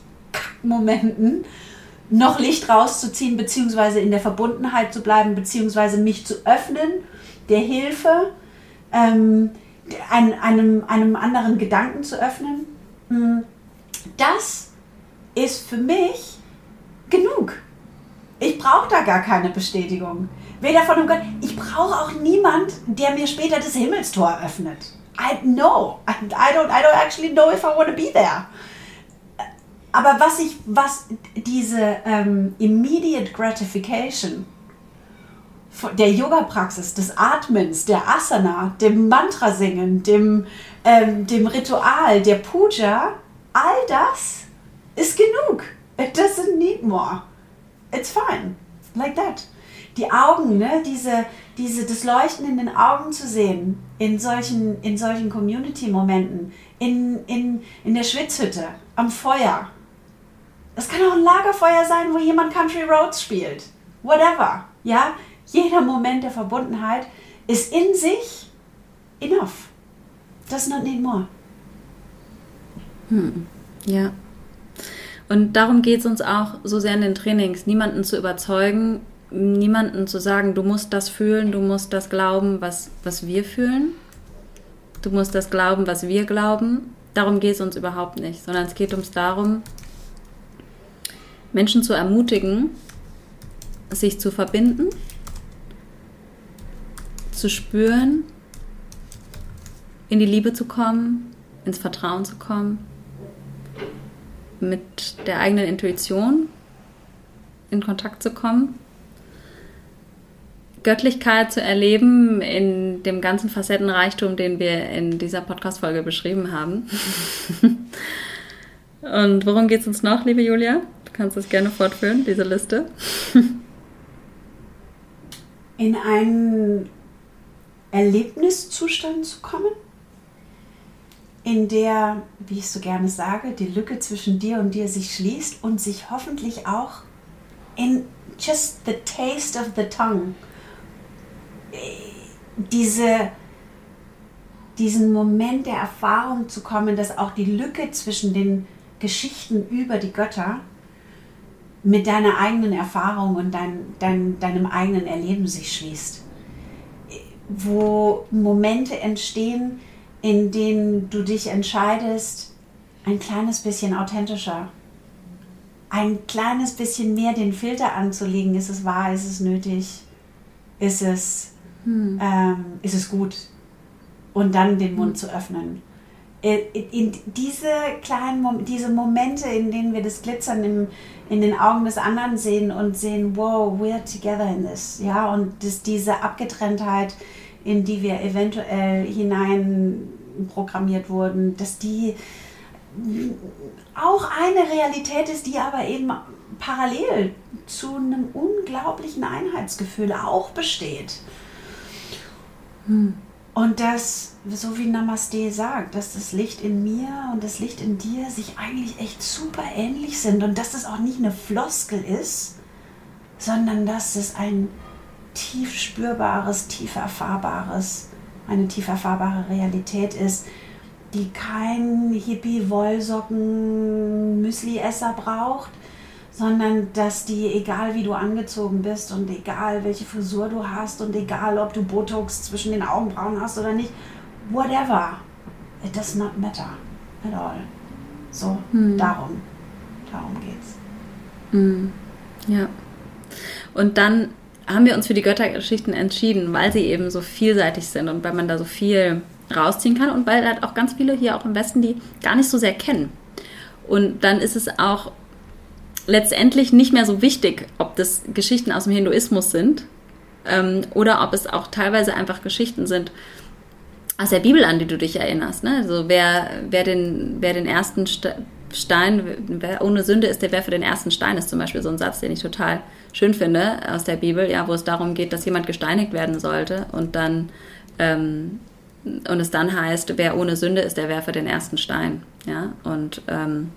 Momenten noch Licht rauszuziehen, beziehungsweise in der Verbundenheit zu bleiben, beziehungsweise mich zu öffnen, der Hilfe, ähm, ein, einem, einem anderen Gedanken zu öffnen. Hm, das ist für mich genug. Ich brauche da gar keine Bestätigung. Weder von einem Gott. Ich brauche auch niemand, der mir später das Himmelstor öffnet. I know. I don't, I don't actually know if I want to be there. Aber was ich, was diese ähm, immediate gratification der Yoga-Praxis, des Atmens, der Asana, dem Mantra-Singen, dem, ähm, dem Ritual, der Puja, all das ist genug. It doesn't need more. It's fine. Like that. Die Augen, ne? diese, diese, das Leuchten in den Augen zu sehen, in solchen, in solchen Community-Momenten, in, in, in der Schwitzhütte, am Feuer, es kann auch ein Lagerfeuer sein, wo jemand Country Roads spielt. Whatever. Ja, jeder Moment der Verbundenheit ist in sich enough. Does not need more. Hm. Ja. Und darum geht es uns auch so sehr in den Trainings, niemanden zu überzeugen, niemanden zu sagen, du musst das fühlen, du musst das glauben, was, was wir fühlen. Du musst das glauben, was wir glauben. Darum geht es uns überhaupt nicht, sondern es geht uns darum, Menschen zu ermutigen, sich zu verbinden, zu spüren, in die Liebe zu kommen, ins Vertrauen zu kommen, mit der eigenen Intuition in Kontakt zu kommen, Göttlichkeit zu erleben in dem ganzen Facettenreichtum, den wir in dieser Podcast-Folge beschrieben haben. Und worum geht es uns noch, liebe Julia? Du kannst es gerne fortführen, diese Liste. in einen Erlebniszustand zu kommen, in der, wie ich so gerne sage, die Lücke zwischen dir und dir sich schließt und sich hoffentlich auch in just the taste of the tongue diese, diesen Moment der Erfahrung zu kommen, dass auch die Lücke zwischen den Geschichten über die Götter mit deiner eigenen Erfahrung und dein, dein, deinem eigenen Erleben sich schließt. Wo Momente entstehen, in denen du dich entscheidest, ein kleines bisschen authentischer, ein kleines bisschen mehr den Filter anzulegen. Ist es wahr? Ist es nötig? Ist es, hm. ähm, ist es gut? Und dann den Mund hm. zu öffnen in diese kleinen diese Momente, in denen wir das Glitzern im, in den Augen des anderen sehen und sehen, wow, we're together in this, ja, und das, diese Abgetrenntheit, in die wir eventuell hinein programmiert wurden, dass die auch eine Realität ist, die aber eben parallel zu einem unglaublichen Einheitsgefühl auch besteht. Und das, so wie Namaste sagt, dass das Licht in mir und das Licht in dir sich eigentlich echt super ähnlich sind und dass das auch nicht eine Floskel ist, sondern dass es ein tief spürbares, tief erfahrbares, eine tief erfahrbare Realität ist, die kein Hippie-Wollsocken-Müsli-Esser braucht, sondern dass die, egal wie du angezogen bist und egal welche Frisur du hast und egal ob du Botox zwischen den Augenbrauen hast oder nicht, whatever, it does not matter at all. So, hm. darum, darum geht's. Hm. Ja. Und dann haben wir uns für die Göttergeschichten entschieden, weil sie eben so vielseitig sind und weil man da so viel rausziehen kann und weil halt auch ganz viele hier auch im Westen die gar nicht so sehr kennen. Und dann ist es auch letztendlich nicht mehr so wichtig, ob das Geschichten aus dem Hinduismus sind ähm, oder ob es auch teilweise einfach Geschichten sind aus der Bibel, an die du dich erinnerst. Ne? Also wer, wer, den, wer den ersten Stein, wer ohne Sünde ist, der wer für den ersten Stein ist zum Beispiel so ein Satz, den ich total schön finde aus der Bibel, ja, wo es darum geht, dass jemand gesteinigt werden sollte und dann ähm, und es dann heißt, wer ohne Sünde ist, der werfe den ersten Stein. Ja, und ähm,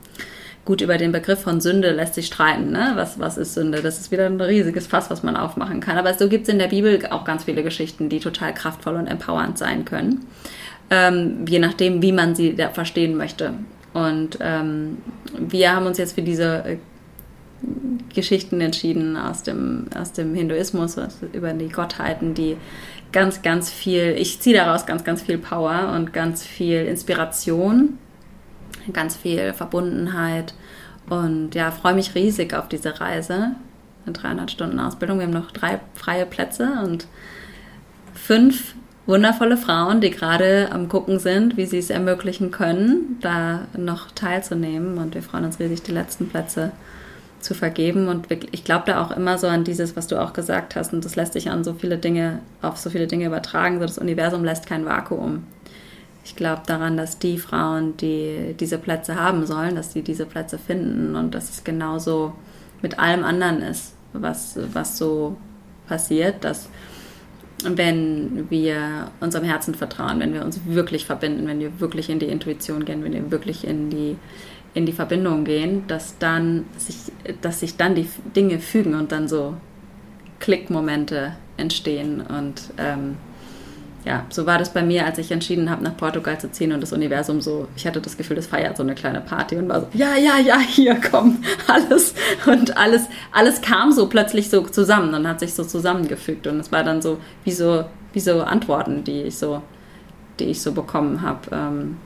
Gut, über den Begriff von Sünde lässt sich streiten. Ne? Was, was ist Sünde? Das ist wieder ein riesiges Fass, was man aufmachen kann. Aber so gibt es in der Bibel auch ganz viele Geschichten, die total kraftvoll und empowernd sein können. Ähm, je nachdem, wie man sie verstehen möchte. Und ähm, wir haben uns jetzt für diese Geschichten entschieden aus dem, aus dem Hinduismus, über die Gottheiten, die ganz, ganz viel, ich ziehe daraus ganz, ganz viel Power und ganz viel Inspiration ganz viel Verbundenheit und ja, freue mich riesig auf diese Reise. Eine 300 Stunden Ausbildung. Wir haben noch drei freie Plätze und fünf wundervolle Frauen, die gerade am Gucken sind, wie sie es ermöglichen können, da noch teilzunehmen. Und wir freuen uns riesig, die letzten Plätze zu vergeben. Und ich glaube da auch immer so an dieses, was du auch gesagt hast. Und das lässt sich an so viele Dinge, auf so viele Dinge übertragen. So das Universum lässt kein Vakuum. Ich glaube daran, dass die Frauen, die diese Plätze haben sollen, dass sie diese Plätze finden und dass es genauso mit allem anderen ist, was, was so passiert, dass wenn wir unserem Herzen vertrauen, wenn wir uns wirklich verbinden, wenn wir wirklich in die Intuition gehen, wenn wir wirklich in die, in die Verbindung gehen, dass dann sich, dass sich dann die Dinge fügen und dann so Klickmomente entstehen und ähm, ja, so war das bei mir, als ich entschieden habe, nach Portugal zu ziehen und das Universum so, ich hatte das Gefühl, das feiert so eine kleine Party und war so, ja, ja, ja, hier, komm, alles. Und alles, alles kam so plötzlich so zusammen und hat sich so zusammengefügt und es war dann so, wie so, wie so Antworten, die ich so, die ich so bekommen habe. Ähm,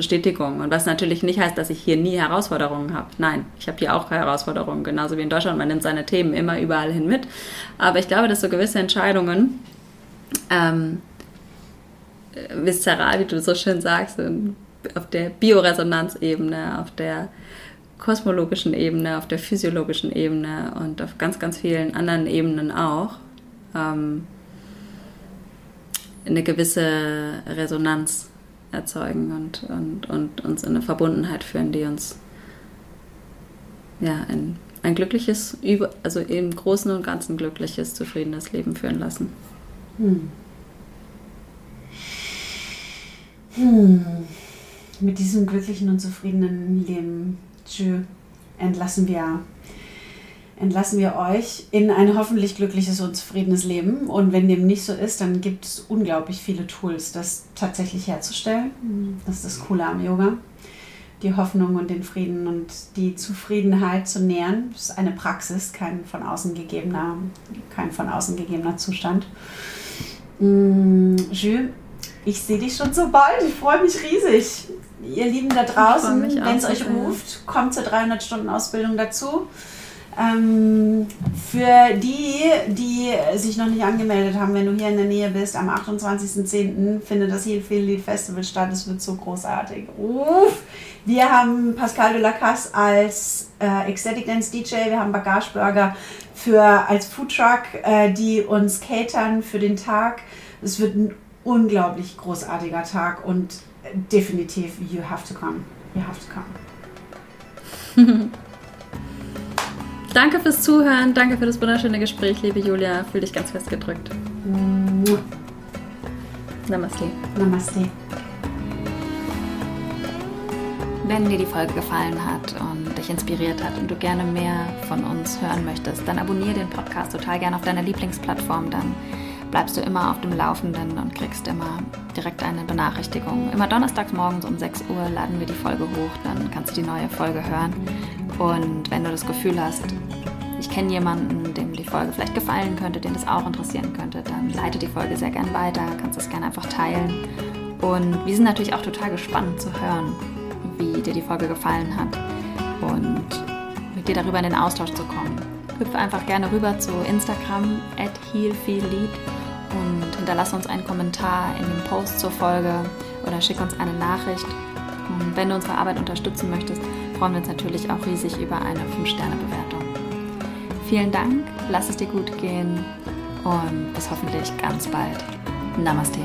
Bestätigung. Und was natürlich nicht heißt, dass ich hier nie Herausforderungen habe. Nein, ich habe hier auch Herausforderungen, genauso wie in Deutschland. Man nimmt seine Themen immer überall hin mit. Aber ich glaube, dass so gewisse Entscheidungen, ähm, viszeral, wie du so schön sagst, auf der Bioresonanzebene, auf der kosmologischen Ebene, auf der physiologischen Ebene und auf ganz, ganz vielen anderen Ebenen auch, ähm, eine gewisse Resonanz erzeugen und, und, und uns in eine Verbundenheit führen, die uns ja, ein, ein glückliches, also im Großen und Ganzen glückliches, zufriedenes Leben führen lassen. Hm. Hm. Mit diesem glücklichen und zufriedenen Leben entlassen wir entlassen wir euch in ein hoffentlich glückliches und zufriedenes Leben. Und wenn dem nicht so ist, dann gibt es unglaublich viele Tools, das tatsächlich herzustellen. Das ist das Coole am Yoga. Die Hoffnung und den Frieden und die Zufriedenheit zu nähern. Das ist eine Praxis, kein von außen gegebener, kein von außen gegebener Zustand. Mm, Jules, ich sehe dich schon so bald. Ich freue mich riesig. Ihr Lieben da draußen, wenn es euch ruft, kommt zur 300-Stunden-Ausbildung dazu. Ähm, für die, die sich noch nicht angemeldet haben, wenn du hier in der Nähe bist, am 28.10. findet das Heal Feel Lead Festival statt. Es wird so großartig. Uff. Wir haben Pascal de la Casse als äh, Ecstatic Dance DJ, wir haben Bagage Burger für, als Foodtruck, äh, die uns catern für den Tag. Es wird ein unglaublich großartiger Tag und definitiv, you have to come. You have to come. Danke fürs Zuhören, danke für das wunderschöne Gespräch, liebe Julia. Fühl dich ganz fest gedrückt. Namaste. Namaste. Wenn dir die Folge gefallen hat und dich inspiriert hat und du gerne mehr von uns hören möchtest, dann abonniere den Podcast total gerne auf deiner Lieblingsplattform. Dann bleibst du immer auf dem Laufenden und kriegst immer direkt eine Benachrichtigung. Immer donnerstags morgens um 6 Uhr laden wir die Folge hoch, dann kannst du die neue Folge hören. Und wenn du das Gefühl hast, ich kenne jemanden, dem die Folge vielleicht gefallen könnte, den das auch interessieren könnte, dann leite die Folge sehr gern weiter, kannst es gerne einfach teilen. Und wir sind natürlich auch total gespannt zu hören, wie dir die Folge gefallen hat und mit dir darüber in den Austausch zu kommen. Hüpfe einfach gerne rüber zu Instagram at healfeellead und hinterlasse uns einen Kommentar in dem Post zur Folge oder schick uns eine Nachricht. Und wenn du unsere Arbeit unterstützen möchtest, freuen wir uns natürlich auch riesig über eine 5-Sterne-Bewertung. Vielen Dank, lass es dir gut gehen und bis hoffentlich ganz bald. Namaste.